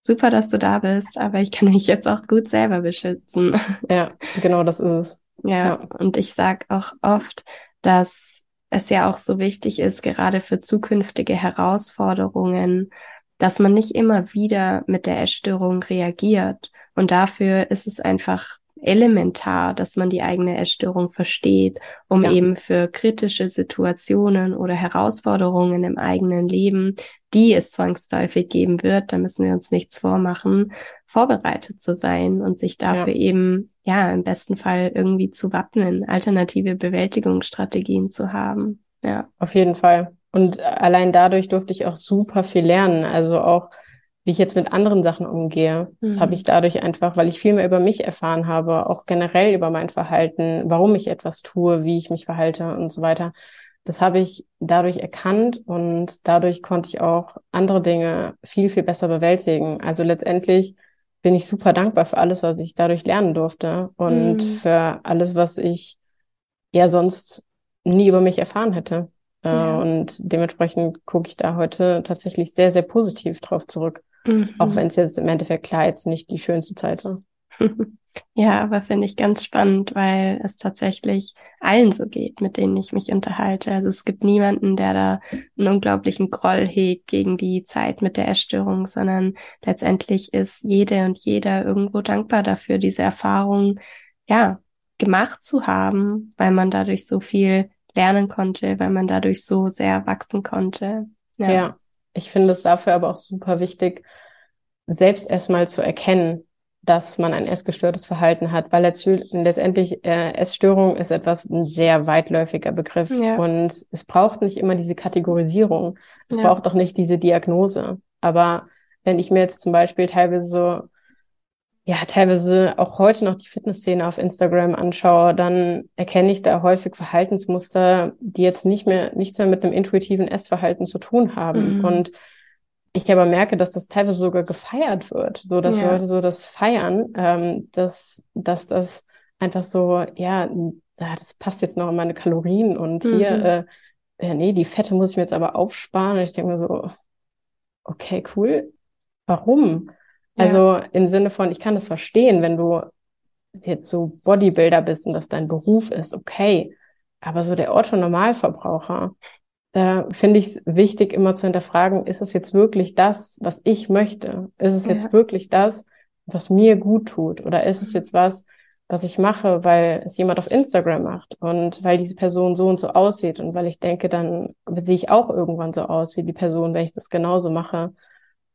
super, dass du da bist, aber ich kann mich jetzt auch gut selber beschützen. Ja, genau das ist es. Ja, ja. und ich sag auch oft, dass es ja auch so wichtig ist, gerade für zukünftige Herausforderungen, dass man nicht immer wieder mit der Essstörung reagiert. Und dafür ist es einfach elementar, dass man die eigene Essstörung versteht, um ja. eben für kritische Situationen oder Herausforderungen im eigenen Leben, die es zwangsläufig geben wird, da müssen wir uns nichts vormachen, vorbereitet zu sein und sich dafür ja. eben, ja, im besten Fall irgendwie zu wappnen, alternative Bewältigungsstrategien zu haben. Ja. Auf jeden Fall. Und allein dadurch durfte ich auch super viel lernen. Also auch wie ich jetzt mit anderen Sachen umgehe. Das mhm. habe ich dadurch einfach, weil ich viel mehr über mich erfahren habe, auch generell über mein Verhalten, warum ich etwas tue, wie ich mich verhalte und so weiter. Das habe ich dadurch erkannt und dadurch konnte ich auch andere Dinge viel, viel besser bewältigen. Also letztendlich bin ich super dankbar für alles, was ich dadurch lernen durfte und mhm. für alles, was ich ja sonst nie über mich erfahren hätte. Äh, ja. Und dementsprechend gucke ich da heute tatsächlich sehr, sehr positiv drauf zurück. Mhm. Auch wenn es jetzt im Endeffekt klar jetzt nicht die schönste Zeit war. (laughs) Ja, aber finde ich ganz spannend, weil es tatsächlich allen so geht, mit denen ich mich unterhalte. Also es gibt niemanden, der da einen unglaublichen Groll hegt gegen die Zeit mit der Essstörung, sondern letztendlich ist jede und jeder irgendwo dankbar dafür, diese Erfahrung, ja, gemacht zu haben, weil man dadurch so viel lernen konnte, weil man dadurch so sehr wachsen konnte. Ja. ja. Ich finde es dafür aber auch super wichtig, selbst erstmal zu erkennen, dass man ein essgestörtes Verhalten hat, weil letztendlich äh, Essstörung ist etwas ein sehr weitläufiger Begriff ja. und es braucht nicht immer diese Kategorisierung, es ja. braucht auch nicht diese Diagnose. Aber wenn ich mir jetzt zum Beispiel teilweise so ja, teilweise auch heute noch die Fitnessszene auf Instagram anschaue, dann erkenne ich da häufig Verhaltensmuster, die jetzt nicht mehr, nichts mehr mit einem intuitiven Essverhalten zu tun haben. Mhm. Und ich aber merke, dass das teilweise sogar gefeiert wird, so dass ja. Leute so das feiern, ähm, dass, dass das einfach so, ja, das passt jetzt noch in meine Kalorien und mhm. hier, äh, äh, nee, die Fette muss ich mir jetzt aber aufsparen. Und ich denke mir so, okay, cool. Warum? Also im Sinne von, ich kann das verstehen, wenn du jetzt so Bodybuilder bist und das dein Beruf ist, okay. Aber so der Otto-Normalverbraucher, da finde ich es wichtig, immer zu hinterfragen, ist es jetzt wirklich das, was ich möchte? Ist es ja. jetzt wirklich das, was mir gut tut? Oder ist es jetzt was, was ich mache, weil es jemand auf Instagram macht und weil diese Person so und so aussieht und weil ich denke, dann sehe ich auch irgendwann so aus wie die Person, wenn ich das genauso mache.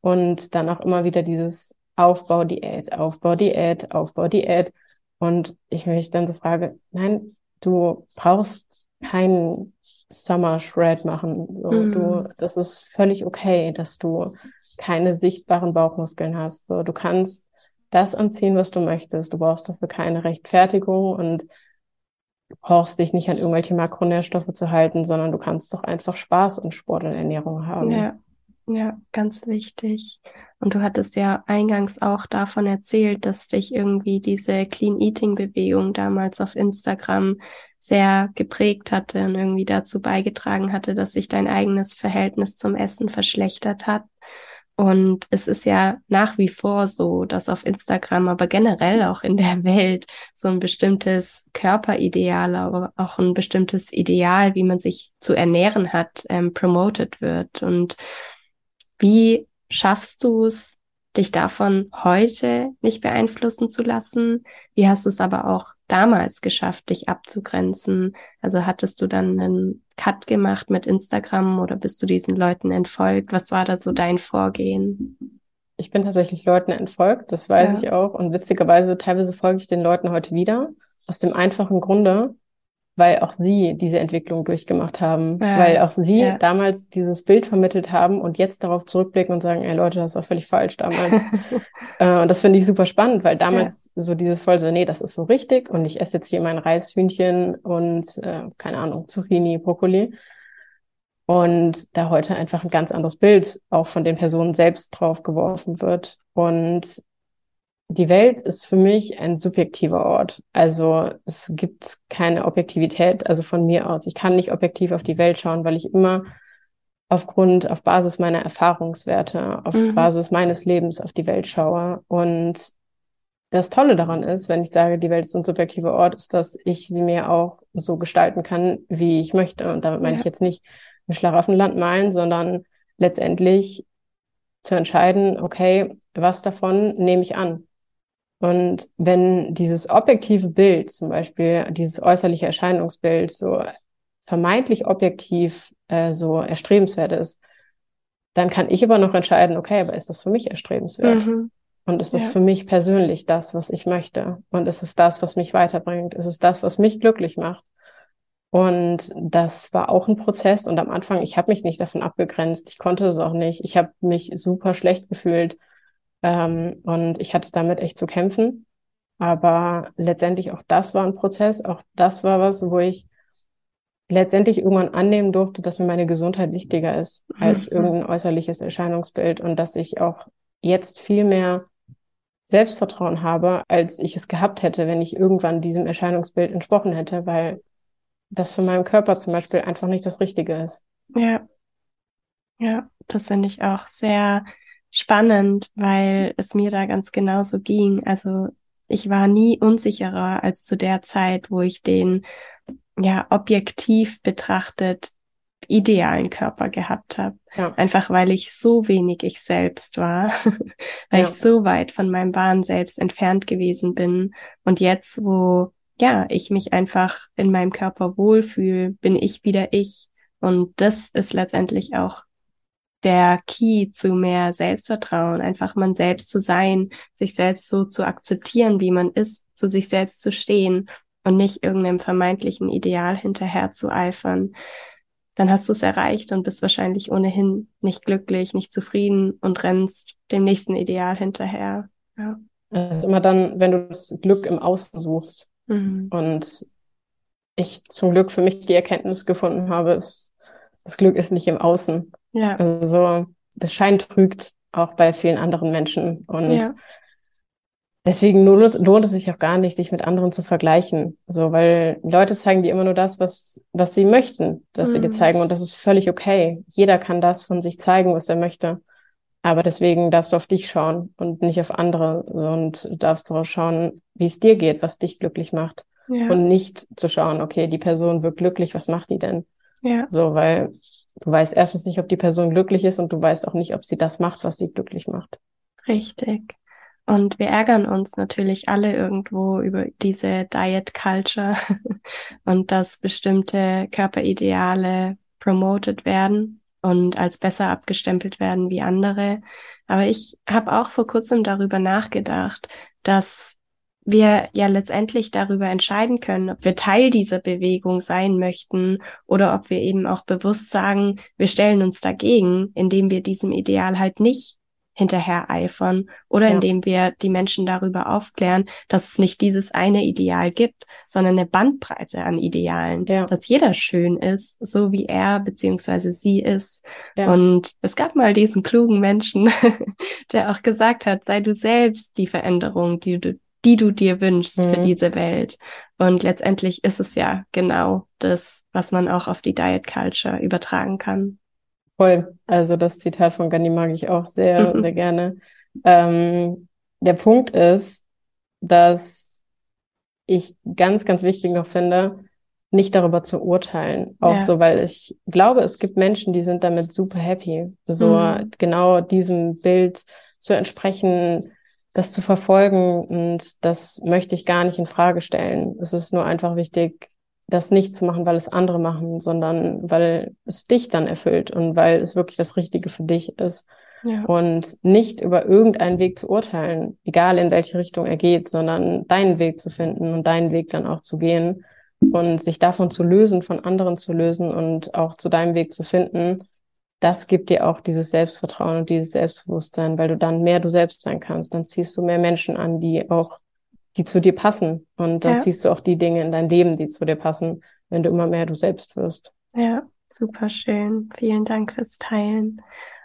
Und dann auch immer wieder dieses Aufbau-Diät, Aufbau-Diät, Aufbau-Diät. Und ich mich dann so frage, nein, du brauchst keinen Summer Shred machen. So, mm. du, das ist völlig okay, dass du keine sichtbaren Bauchmuskeln hast. So, du kannst das anziehen, was du möchtest. Du brauchst dafür keine Rechtfertigung und du brauchst dich nicht an irgendwelche Makronährstoffe zu halten, sondern du kannst doch einfach Spaß an Sport und Ernährung haben. Ja. Ja, ganz wichtig. Und du hattest ja eingangs auch davon erzählt, dass dich irgendwie diese Clean Eating Bewegung damals auf Instagram sehr geprägt hatte und irgendwie dazu beigetragen hatte, dass sich dein eigenes Verhältnis zum Essen verschlechtert hat. Und es ist ja nach wie vor so, dass auf Instagram, aber generell auch in der Welt so ein bestimmtes Körperideal, aber auch ein bestimmtes Ideal, wie man sich zu ernähren hat, ähm, promoted wird. Und wie schaffst du es, dich davon heute nicht beeinflussen zu lassen? Wie hast du es aber auch damals geschafft, dich abzugrenzen? Also hattest du dann einen Cut gemacht mit Instagram oder bist du diesen Leuten entfolgt? Was war da so dein Vorgehen? Ich bin tatsächlich Leuten entfolgt, das weiß ja. ich auch. Und witzigerweise, teilweise folge ich den Leuten heute wieder. Aus dem einfachen Grunde, weil auch sie diese Entwicklung durchgemacht haben, ja, weil auch sie ja. damals dieses Bild vermittelt haben und jetzt darauf zurückblicken und sagen, ey Leute, das war völlig falsch damals. (laughs) äh, und das finde ich super spannend, weil damals ja. so dieses voll so, nee, das ist so richtig und ich esse jetzt hier mein Reishühnchen und äh, keine Ahnung, Zucchini, Brokkoli. Und da heute einfach ein ganz anderes Bild auch von den Personen selbst drauf geworfen wird. Und die Welt ist für mich ein subjektiver Ort. Also es gibt keine Objektivität, also von mir aus. Ich kann nicht objektiv auf die Welt schauen, weil ich immer aufgrund, auf Basis meiner Erfahrungswerte, auf mhm. Basis meines Lebens auf die Welt schaue. Und das Tolle daran ist, wenn ich sage, die Welt ist ein subjektiver Ort, ist, dass ich sie mir auch so gestalten kann, wie ich möchte. Und damit meine ja. ich jetzt nicht ein Schlaraffenland malen, sondern letztendlich zu entscheiden, okay, was davon nehme ich an? Und wenn dieses objektive Bild, zum Beispiel dieses äußerliche Erscheinungsbild, so vermeintlich objektiv äh, so erstrebenswert ist, dann kann ich aber noch entscheiden, okay, aber ist das für mich erstrebenswert? Mhm. Und ist das ja. für mich persönlich das, was ich möchte? Und ist es das, was mich weiterbringt? Ist es das, was mich glücklich macht? Und das war auch ein Prozess. Und am Anfang, ich habe mich nicht davon abgegrenzt. Ich konnte es auch nicht. Ich habe mich super schlecht gefühlt ähm, und ich hatte damit echt zu kämpfen. Aber letztendlich auch das war ein Prozess. Auch das war was, wo ich letztendlich irgendwann annehmen durfte, dass mir meine Gesundheit wichtiger ist als mhm. irgendein äußerliches Erscheinungsbild und dass ich auch jetzt viel mehr Selbstvertrauen habe, als ich es gehabt hätte, wenn ich irgendwann diesem Erscheinungsbild entsprochen hätte, weil das für meinen Körper zum Beispiel einfach nicht das Richtige ist. Ja. Ja, das finde ich auch sehr spannend, weil es mir da ganz genauso ging. Also ich war nie unsicherer als zu der Zeit, wo ich den ja objektiv betrachtet idealen Körper gehabt habe. Ja. Einfach weil ich so wenig ich selbst war, (laughs) weil ja. ich so weit von meinem wahren Selbst entfernt gewesen bin. Und jetzt, wo ja, ich mich einfach in meinem Körper wohlfühle, bin ich wieder ich. Und das ist letztendlich auch der Key zu mehr Selbstvertrauen, einfach man selbst zu sein, sich selbst so zu akzeptieren, wie man ist, zu sich selbst zu stehen und nicht irgendeinem vermeintlichen Ideal hinterher zu eifern. Dann hast du es erreicht und bist wahrscheinlich ohnehin nicht glücklich, nicht zufrieden und rennst dem nächsten Ideal hinterher. Ja. Das ist immer dann, wenn du das Glück im Außen suchst. Mhm. Und ich zum Glück für mich die Erkenntnis gefunden habe, ist, das Glück ist nicht im Außen. Ja. Also das Schein trügt auch bei vielen anderen Menschen. Und ja. deswegen lohnt, lohnt es sich auch gar nicht, sich mit anderen zu vergleichen. So, weil Leute zeigen dir immer nur das, was, was sie möchten, dass mhm. sie dir mhm. zeigen. Und das ist völlig okay. Jeder kann das von sich zeigen, was er möchte. Aber deswegen darfst du auf dich schauen und nicht auf andere und darfst darauf schauen, wie es dir geht, was dich glücklich macht. Ja. Und nicht zu schauen, okay, die Person wird glücklich, was macht die denn? Ja. So, weil Du weißt erstens nicht, ob die Person glücklich ist und du weißt auch nicht, ob sie das macht, was sie glücklich macht. Richtig. Und wir ärgern uns natürlich alle irgendwo über diese Diet Culture (laughs) und dass bestimmte Körperideale promoted werden und als besser abgestempelt werden wie andere. Aber ich habe auch vor kurzem darüber nachgedacht, dass wir ja letztendlich darüber entscheiden können, ob wir Teil dieser Bewegung sein möchten oder ob wir eben auch bewusst sagen, wir stellen uns dagegen, indem wir diesem Ideal halt nicht hinterher eifern oder ja. indem wir die Menschen darüber aufklären, dass es nicht dieses eine Ideal gibt, sondern eine Bandbreite an Idealen, ja. dass jeder schön ist, so wie er beziehungsweise sie ist. Ja. Und es gab mal diesen klugen Menschen, (laughs) der auch gesagt hat, sei du selbst die Veränderung, die du die du dir wünschst mhm. für diese Welt. Und letztendlich ist es ja genau das, was man auch auf die Diet Culture übertragen kann. Voll. Also das Zitat von Gandhi mag ich auch sehr, mhm. sehr gerne. Ähm, der Punkt ist, dass ich ganz, ganz wichtig noch finde, nicht darüber zu urteilen. Auch ja. so, weil ich glaube, es gibt Menschen, die sind damit super happy. So mhm. genau diesem Bild zu entsprechen, das zu verfolgen. Und das möchte ich gar nicht in Frage stellen. Es ist nur einfach wichtig, das nicht zu machen, weil es andere machen, sondern weil es dich dann erfüllt und weil es wirklich das Richtige für dich ist. Ja. Und nicht über irgendeinen Weg zu urteilen, egal in welche Richtung er geht, sondern deinen Weg zu finden und deinen Weg dann auch zu gehen und sich davon zu lösen, von anderen zu lösen und auch zu deinem Weg zu finden, das gibt dir auch dieses Selbstvertrauen und dieses Selbstbewusstsein, weil du dann mehr du selbst sein kannst. Dann ziehst du mehr Menschen an, die auch, die zu dir passen. Und dann ja. ziehst du auch die Dinge in dein Leben, die zu dir passen, wenn du immer mehr du selbst wirst. Ja, super schön. Vielen Dank fürs Teilen.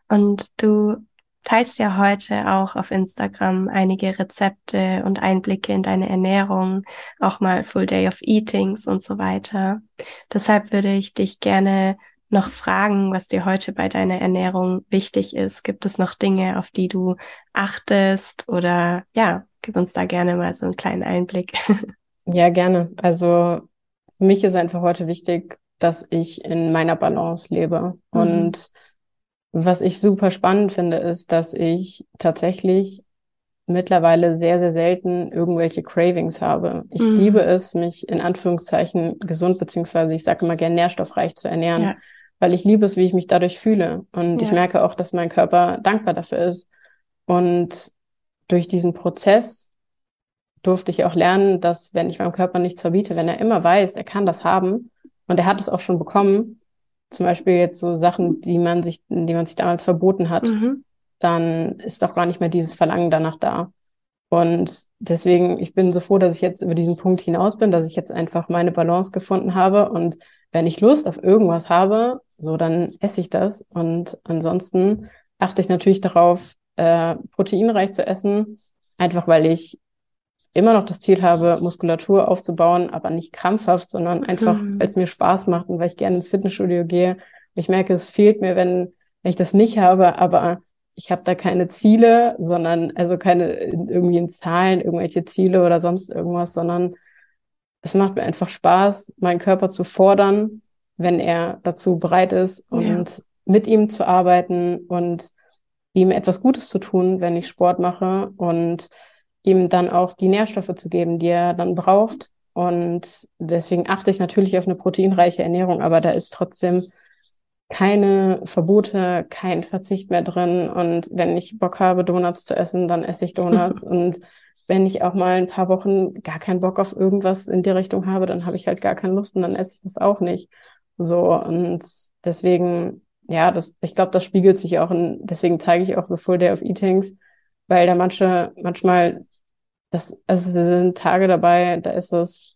Und du teilst ja heute auch auf Instagram einige Rezepte und Einblicke in deine Ernährung, auch mal Full Day of Eatings und so weiter. Deshalb würde ich dich gerne noch fragen, was dir heute bei deiner Ernährung wichtig ist. Gibt es noch Dinge, auf die du achtest oder ja, gib uns da gerne mal so einen kleinen Einblick. (laughs) Ja, gerne. Also für mich ist einfach heute wichtig, dass ich in meiner Balance lebe mhm. und was ich super spannend finde, ist, dass ich tatsächlich mittlerweile sehr, sehr selten irgendwelche Cravings habe. Ich mhm. liebe es, mich in Anführungszeichen gesund, beziehungsweise ich sage immer gerne nährstoffreich zu ernähren, ja. Weil ich liebe es, wie ich mich dadurch fühle. Und ja. ich merke auch, dass mein Körper dankbar dafür ist. Und durch diesen Prozess durfte ich auch lernen, dass wenn ich meinem Körper nichts verbiete, wenn er immer weiß, er kann das haben und er hat es auch schon bekommen, zum Beispiel jetzt so Sachen, die man sich, die man sich damals verboten hat, mhm. dann ist doch gar nicht mehr dieses Verlangen danach da. Und deswegen, ich bin so froh, dass ich jetzt über diesen Punkt hinaus bin, dass ich jetzt einfach meine Balance gefunden habe. Und wenn ich Lust auf irgendwas habe, so dann esse ich das. Und ansonsten achte ich natürlich darauf, äh, proteinreich zu essen, einfach weil ich immer noch das Ziel habe, Muskulatur aufzubauen, aber nicht krampfhaft, sondern einfach, mhm. weil es mir Spaß macht und weil ich gerne ins Fitnessstudio gehe. Ich merke, es fehlt mir, wenn, wenn ich das nicht habe, aber ich habe da keine Ziele, sondern also keine irgendwie in Zahlen, irgendwelche Ziele oder sonst irgendwas, sondern es macht mir einfach Spaß, meinen Körper zu fordern, wenn er dazu bereit ist und ja. mit ihm zu arbeiten und ihm etwas Gutes zu tun, wenn ich Sport mache und ihm dann auch die Nährstoffe zu geben, die er dann braucht. Und deswegen achte ich natürlich auf eine proteinreiche Ernährung, aber da ist trotzdem keine Verbote, kein Verzicht mehr drin. Und wenn ich Bock habe, Donuts zu essen, dann esse ich Donuts. (laughs) und wenn ich auch mal ein paar Wochen gar keinen Bock auf irgendwas in die Richtung habe, dann habe ich halt gar keine Lust und dann esse ich das auch nicht. So, und deswegen, ja, das, ich glaube, das spiegelt sich auch in, deswegen zeige ich auch so Full Day of Eatings, weil da manche, manchmal das, also sind Tage dabei, da ist es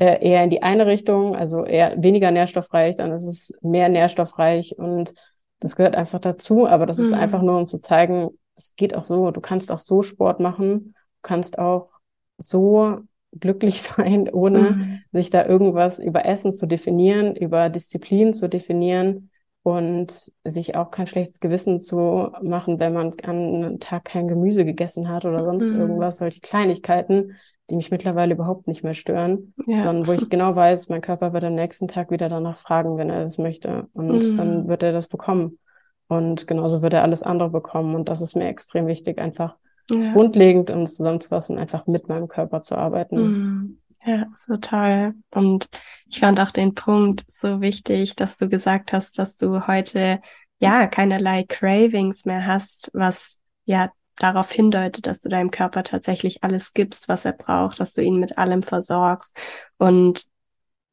äh, eher in die eine Richtung, also eher weniger nährstoffreich, dann ist es mehr nährstoffreich und das gehört einfach dazu, aber das mhm. ist einfach nur, um zu zeigen, es geht auch so, du kannst auch so Sport machen, du kannst auch so glücklich (laughs) sein, ohne mhm. sich da irgendwas über Essen zu definieren, über Disziplin zu definieren und sich auch kein schlechtes Gewissen zu machen, wenn man an einem Tag kein Gemüse gegessen hat oder sonst mhm. irgendwas, solche Kleinigkeiten, die mich mittlerweile überhaupt nicht mehr stören, ja. sondern wo ich genau weiß, mein Körper wird am nächsten Tag wieder danach fragen, wenn er das möchte und mhm. dann wird er das bekommen und genauso wird er alles andere bekommen und das ist mir extrem wichtig, einfach ja. grundlegend und zusammenzufassen, einfach mit meinem Körper zu arbeiten. Mhm. Ja, so toll. Und ich fand auch den Punkt so wichtig, dass du gesagt hast, dass du heute ja keinerlei Cravings mehr hast, was ja darauf hindeutet, dass du deinem Körper tatsächlich alles gibst, was er braucht, dass du ihn mit allem versorgst. Und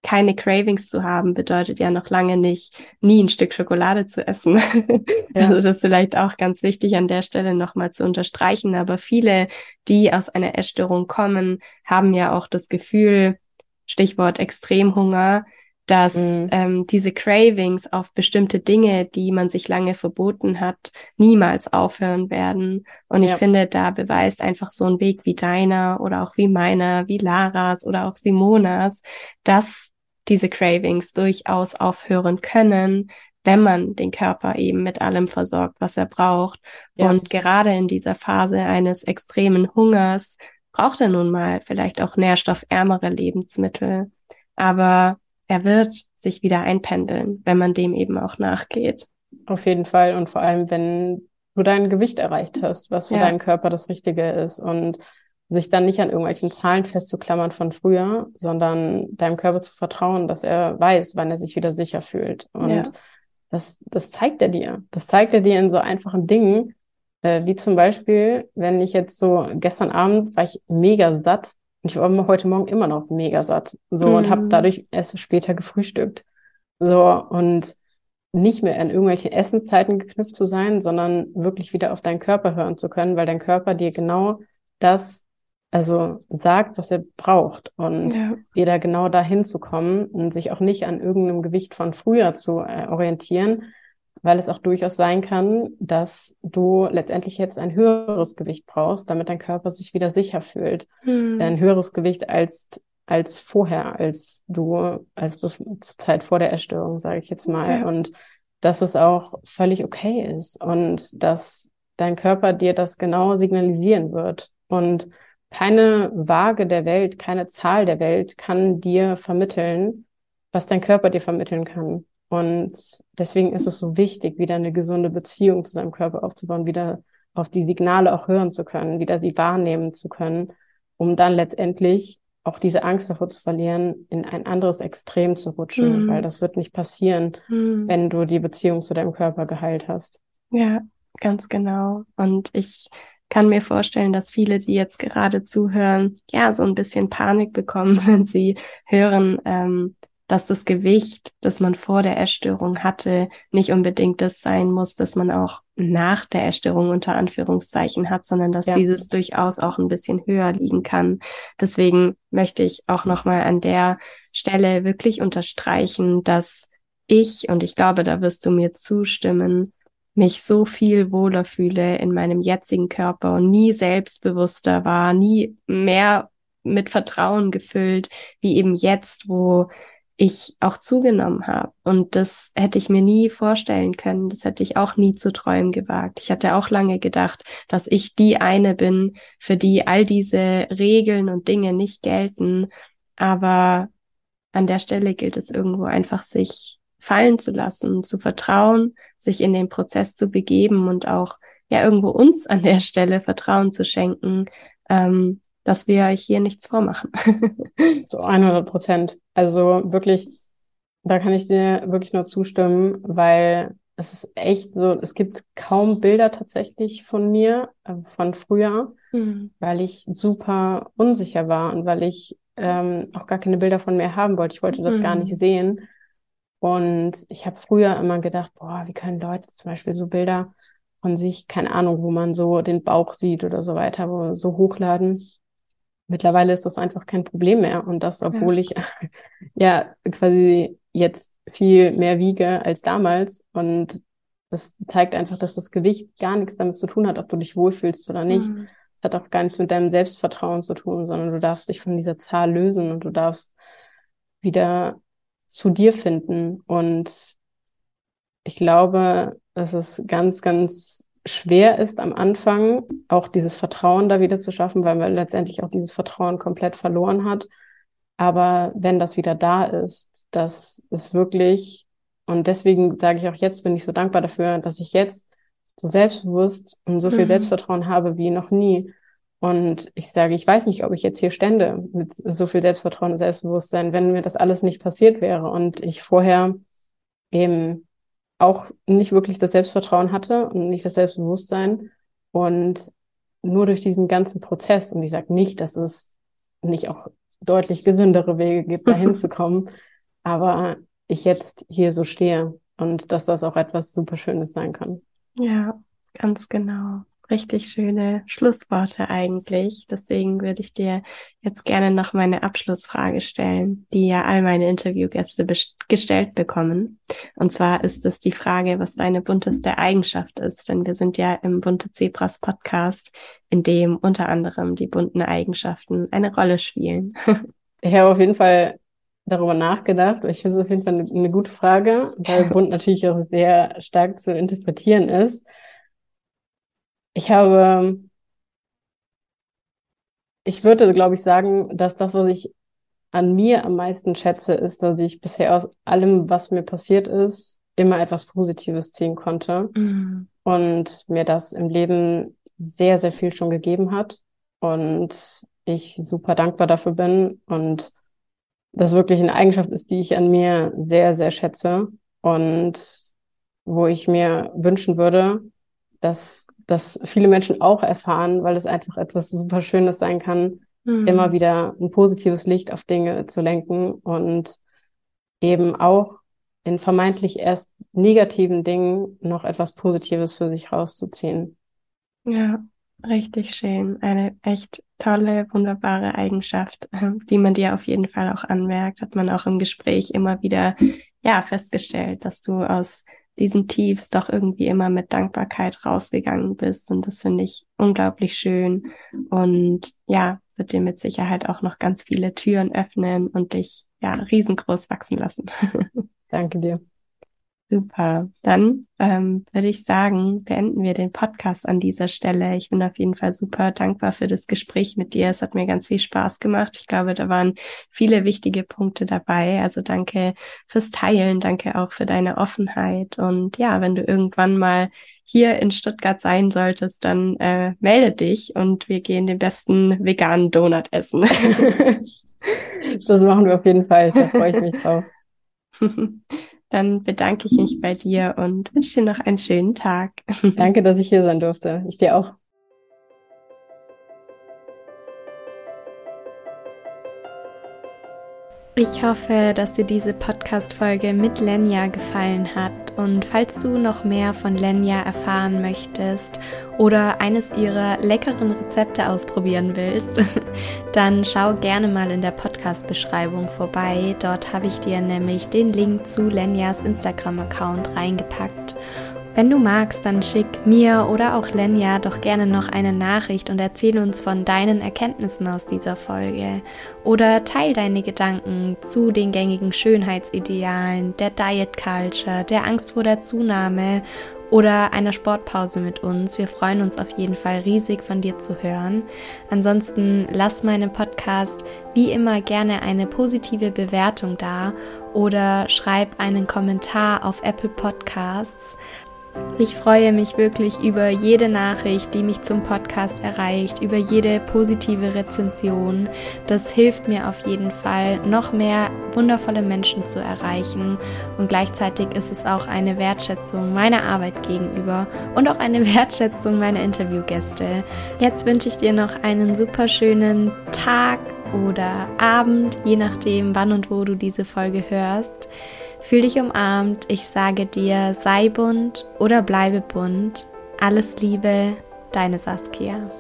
keine Cravings zu haben, bedeutet ja noch lange nicht, nie ein Stück Schokolade zu essen. (laughs) Ja. Also das ist vielleicht auch ganz wichtig an der Stelle nochmal zu unterstreichen. Aber viele, die aus einer Essstörung kommen, haben ja auch das Gefühl, Stichwort Extremhunger, dass mhm. ähm, diese Cravings auf bestimmte Dinge, die man sich lange verboten hat, niemals aufhören werden. Und ja. ich finde, da beweist einfach so ein Weg wie deiner oder auch wie meiner, wie Laras oder auch Simonas, dass diese Cravings durchaus aufhören können, wenn man den Körper eben mit allem versorgt, was er braucht. Ja. Und gerade in dieser Phase eines extremen Hungers braucht er nun mal vielleicht auch nährstoffärmere Lebensmittel. Aber er wird sich wieder einpendeln, wenn man dem eben auch nachgeht. Auf jeden Fall. Und vor allem, wenn du dein Gewicht erreicht hast, was für ja. deinen Körper das Richtige ist. Und sich dann nicht an irgendwelchen Zahlen festzuklammern von früher, sondern deinem Körper zu vertrauen, dass er weiß, wann er sich wieder sicher fühlt. Und ja. das, das zeigt er dir. Das zeigt er dir in so einfachen Dingen, äh, wie zum Beispiel, wenn ich jetzt so, gestern Abend war ich mega satt und ich war heute Morgen immer noch mega satt. So mhm. und habe dadurch erst später gefrühstückt. So und nicht mehr an irgendwelche Essenszeiten geknüpft zu sein, sondern wirklich wieder auf deinen Körper hören zu können, weil dein Körper dir genau das also sagt, was er braucht und ja. wieder genau dahin zu kommen und sich auch nicht an irgendeinem Gewicht von früher zu äh, orientieren, weil es auch durchaus sein kann, dass du letztendlich jetzt ein höheres Gewicht brauchst, damit dein Körper sich wieder sicher fühlt. Hm. Ein höheres Gewicht als als vorher, als du, als bis zur Zeit vor der Erstörung, sage ich jetzt mal. Ja. Und dass es auch völlig okay ist und dass dein Körper dir das genau signalisieren wird. Und keine Waage der Welt, keine Zahl der Welt kann dir vermitteln, was dein Körper dir vermitteln kann. Und deswegen ist es so wichtig, wieder eine gesunde Beziehung zu seinem Körper aufzubauen, wieder auf die Signale auch hören zu können, wieder sie wahrnehmen zu können, um dann letztendlich auch diese Angst davor zu verlieren, in ein anderes Extrem zu rutschen, mhm. weil das wird nicht passieren, mhm. wenn du die Beziehung zu deinem Körper geheilt hast. Ja, ganz genau. Und ich kann mir vorstellen, dass viele, die jetzt gerade zuhören, ja, so ein bisschen Panik bekommen, (laughs) wenn sie hören, ähm, dass das Gewicht, das man vor der Essstörung hatte, nicht unbedingt das sein muss, dass man auch nach der Essstörung unter Anführungszeichen hat, sondern dass ja. dieses durchaus auch ein bisschen höher liegen kann. Deswegen möchte ich auch nochmal an der Stelle wirklich unterstreichen, dass ich, und ich glaube, da wirst du mir zustimmen, mich so viel wohler fühle in meinem jetzigen Körper und nie selbstbewusster war, nie mehr mit Vertrauen gefüllt, wie eben jetzt, wo ich auch zugenommen habe. Und das hätte ich mir nie vorstellen können. Das hätte ich auch nie zu träumen gewagt. Ich hatte auch lange gedacht, dass ich die eine bin, für die all diese Regeln und Dinge nicht gelten. Aber an der Stelle gilt es irgendwo einfach, sich fallen zu lassen, zu vertrauen, sich in den Prozess zu begeben und auch ja irgendwo uns an der Stelle Vertrauen zu schenken, ähm, dass wir hier nichts vormachen. (laughs) Zu 100 Prozent. Also wirklich, da kann ich dir wirklich nur zustimmen, weil es ist echt so, es gibt kaum Bilder tatsächlich von mir, äh, von früher, mhm. weil ich super unsicher war und weil ich ähm, auch gar keine Bilder von mir haben wollte. Ich wollte das mhm. gar nicht sehen. Und ich habe früher immer gedacht, boah, wie können Leute zum Beispiel so Bilder von sich, keine Ahnung, wo man so den Bauch sieht oder so weiter, wo so hochladen. Mittlerweile ist das einfach kein Problem mehr. Und das, obwohl ja. ich (laughs) ja quasi jetzt viel mehr wiege als damals. Und das zeigt einfach, dass das Gewicht gar nichts damit zu tun hat, ob du dich wohlfühlst oder nicht. Mhm. Es hat auch gar nichts mit deinem Selbstvertrauen zu tun, sondern du darfst dich von dieser Zahl lösen und du darfst wieder zu dir finden. Und ich glaube, dass es ganz, ganz schwer ist am Anfang, auch dieses Vertrauen da wieder zu schaffen, weil man letztendlich auch dieses Vertrauen komplett verloren hat. Aber wenn das wieder da ist, das ist wirklich, und deswegen sage ich auch jetzt, bin ich so dankbar dafür, dass ich jetzt so selbstbewusst und so viel mhm. Selbstvertrauen habe wie noch nie. Und ich sage, ich weiß nicht, ob ich jetzt hier stände mit so viel Selbstvertrauen und Selbstbewusstsein, wenn mir das alles nicht passiert wäre und ich vorher eben auch nicht wirklich das Selbstvertrauen hatte und nicht das Selbstbewusstsein und nur durch diesen ganzen Prozess, und ich sage nicht, dass es nicht auch deutlich gesündere Wege gibt, (laughs) dahin zu kommen, aber ich jetzt hier so stehe und dass das auch etwas super Schönes sein kann. Ja, ganz genau richtig schöne Schlussworte eigentlich. Deswegen würde ich dir jetzt gerne noch meine Abschlussfrage stellen, die ja all meine Interviewgäste gestellt bekommen. Und zwar ist es die Frage, was deine bunteste Eigenschaft ist. Denn wir sind ja im Bunte Zebras Podcast, in dem unter anderem die bunten Eigenschaften eine Rolle spielen. ja, auf jeden Fall darüber nachgedacht. Ich finde es auf jeden Fall eine, eine gute Frage, weil (laughs) bunt natürlich auch sehr stark zu interpretieren ist. Ich habe, ich würde, glaube ich, sagen, dass das, was ich an mir am meisten schätze, ist, dass ich bisher aus allem, was mir passiert ist, immer etwas Positives ziehen konnte mhm. und mir das im Leben sehr, sehr viel schon gegeben hat und ich super dankbar dafür bin und das wirklich eine Eigenschaft ist, die ich an mir sehr, sehr schätze und wo ich mir wünschen würde, dass das viele Menschen auch erfahren, weil es einfach etwas super Schönes sein kann, mhm. immer wieder ein positives Licht auf Dinge zu lenken und eben auch in vermeintlich erst negativen Dingen noch etwas Positives für sich rauszuziehen. Ja, richtig schön. Eine echt tolle, wunderbare Eigenschaft, ähm, die man dir auf jeden Fall auch anmerkt, hat man auch im Gespräch immer wieder, ja, festgestellt, dass du aus diesen Tiefs doch irgendwie immer mit Dankbarkeit rausgegangen bist. Und das finde ich unglaublich schön. Und ja, wird dir mit Sicherheit auch noch ganz viele Türen öffnen und dich ja riesengroß wachsen lassen. (laughs) Danke dir. Super. Dann ähm, würde ich sagen, beenden wir den Podcast an dieser Stelle. Ich bin auf jeden Fall super dankbar für das Gespräch mit dir. Es hat mir ganz viel Spaß gemacht. Ich glaube, da waren viele wichtige Punkte dabei. Also danke fürs Teilen. Danke auch für deine Offenheit. Und ja, wenn du irgendwann mal hier in Stuttgart sein solltest, dann äh, melde dich und wir gehen den besten veganen Donut essen. (laughs) das machen wir auf jeden Fall. Da freue ich mich drauf. (laughs) Dann bedanke ich mich bei dir und wünsche dir noch einen schönen Tag. (laughs) Danke, dass ich hier sein durfte. Ich dir auch. Ich hoffe, dass dir diese Podcast-Folge mit Lenya gefallen hat. Und falls du noch mehr von Lenya erfahren möchtest oder eines ihrer leckeren Rezepte ausprobieren willst, (laughs) dann schau gerne mal in der Podcast-Beschreibung vorbei. Dort habe ich dir nämlich den Link zu Lenyas Instagram-Account reingepackt. Wenn du magst, dann schick mir oder auch Lenja doch gerne noch eine Nachricht und erzähl uns von deinen Erkenntnissen aus dieser Folge. Oder teil deine Gedanken zu den gängigen Schönheitsidealen, der Diet Culture, der Angst vor der Zunahme oder einer Sportpause mit uns. Wir freuen uns auf jeden Fall riesig von dir zu hören. Ansonsten lass meinem Podcast wie immer gerne eine positive Bewertung da oder schreib einen Kommentar auf Apple Podcasts. Ich freue mich wirklich über jede Nachricht, die mich zum Podcast erreicht, über jede positive Rezension. Das hilft mir auf jeden Fall, noch mehr wundervolle Menschen zu erreichen. Und gleichzeitig ist es auch eine Wertschätzung meiner Arbeit gegenüber und auch eine (laughs) Wertschätzung meiner Interviewgäste. Jetzt wünsche ich dir noch einen super schönen Tag oder Abend, je nachdem, wann und wo du diese Folge hörst. Fühl dich umarmt. Ich sage dir, sei bunt oder bleibe bunt. Alles Liebe, deine Saskia.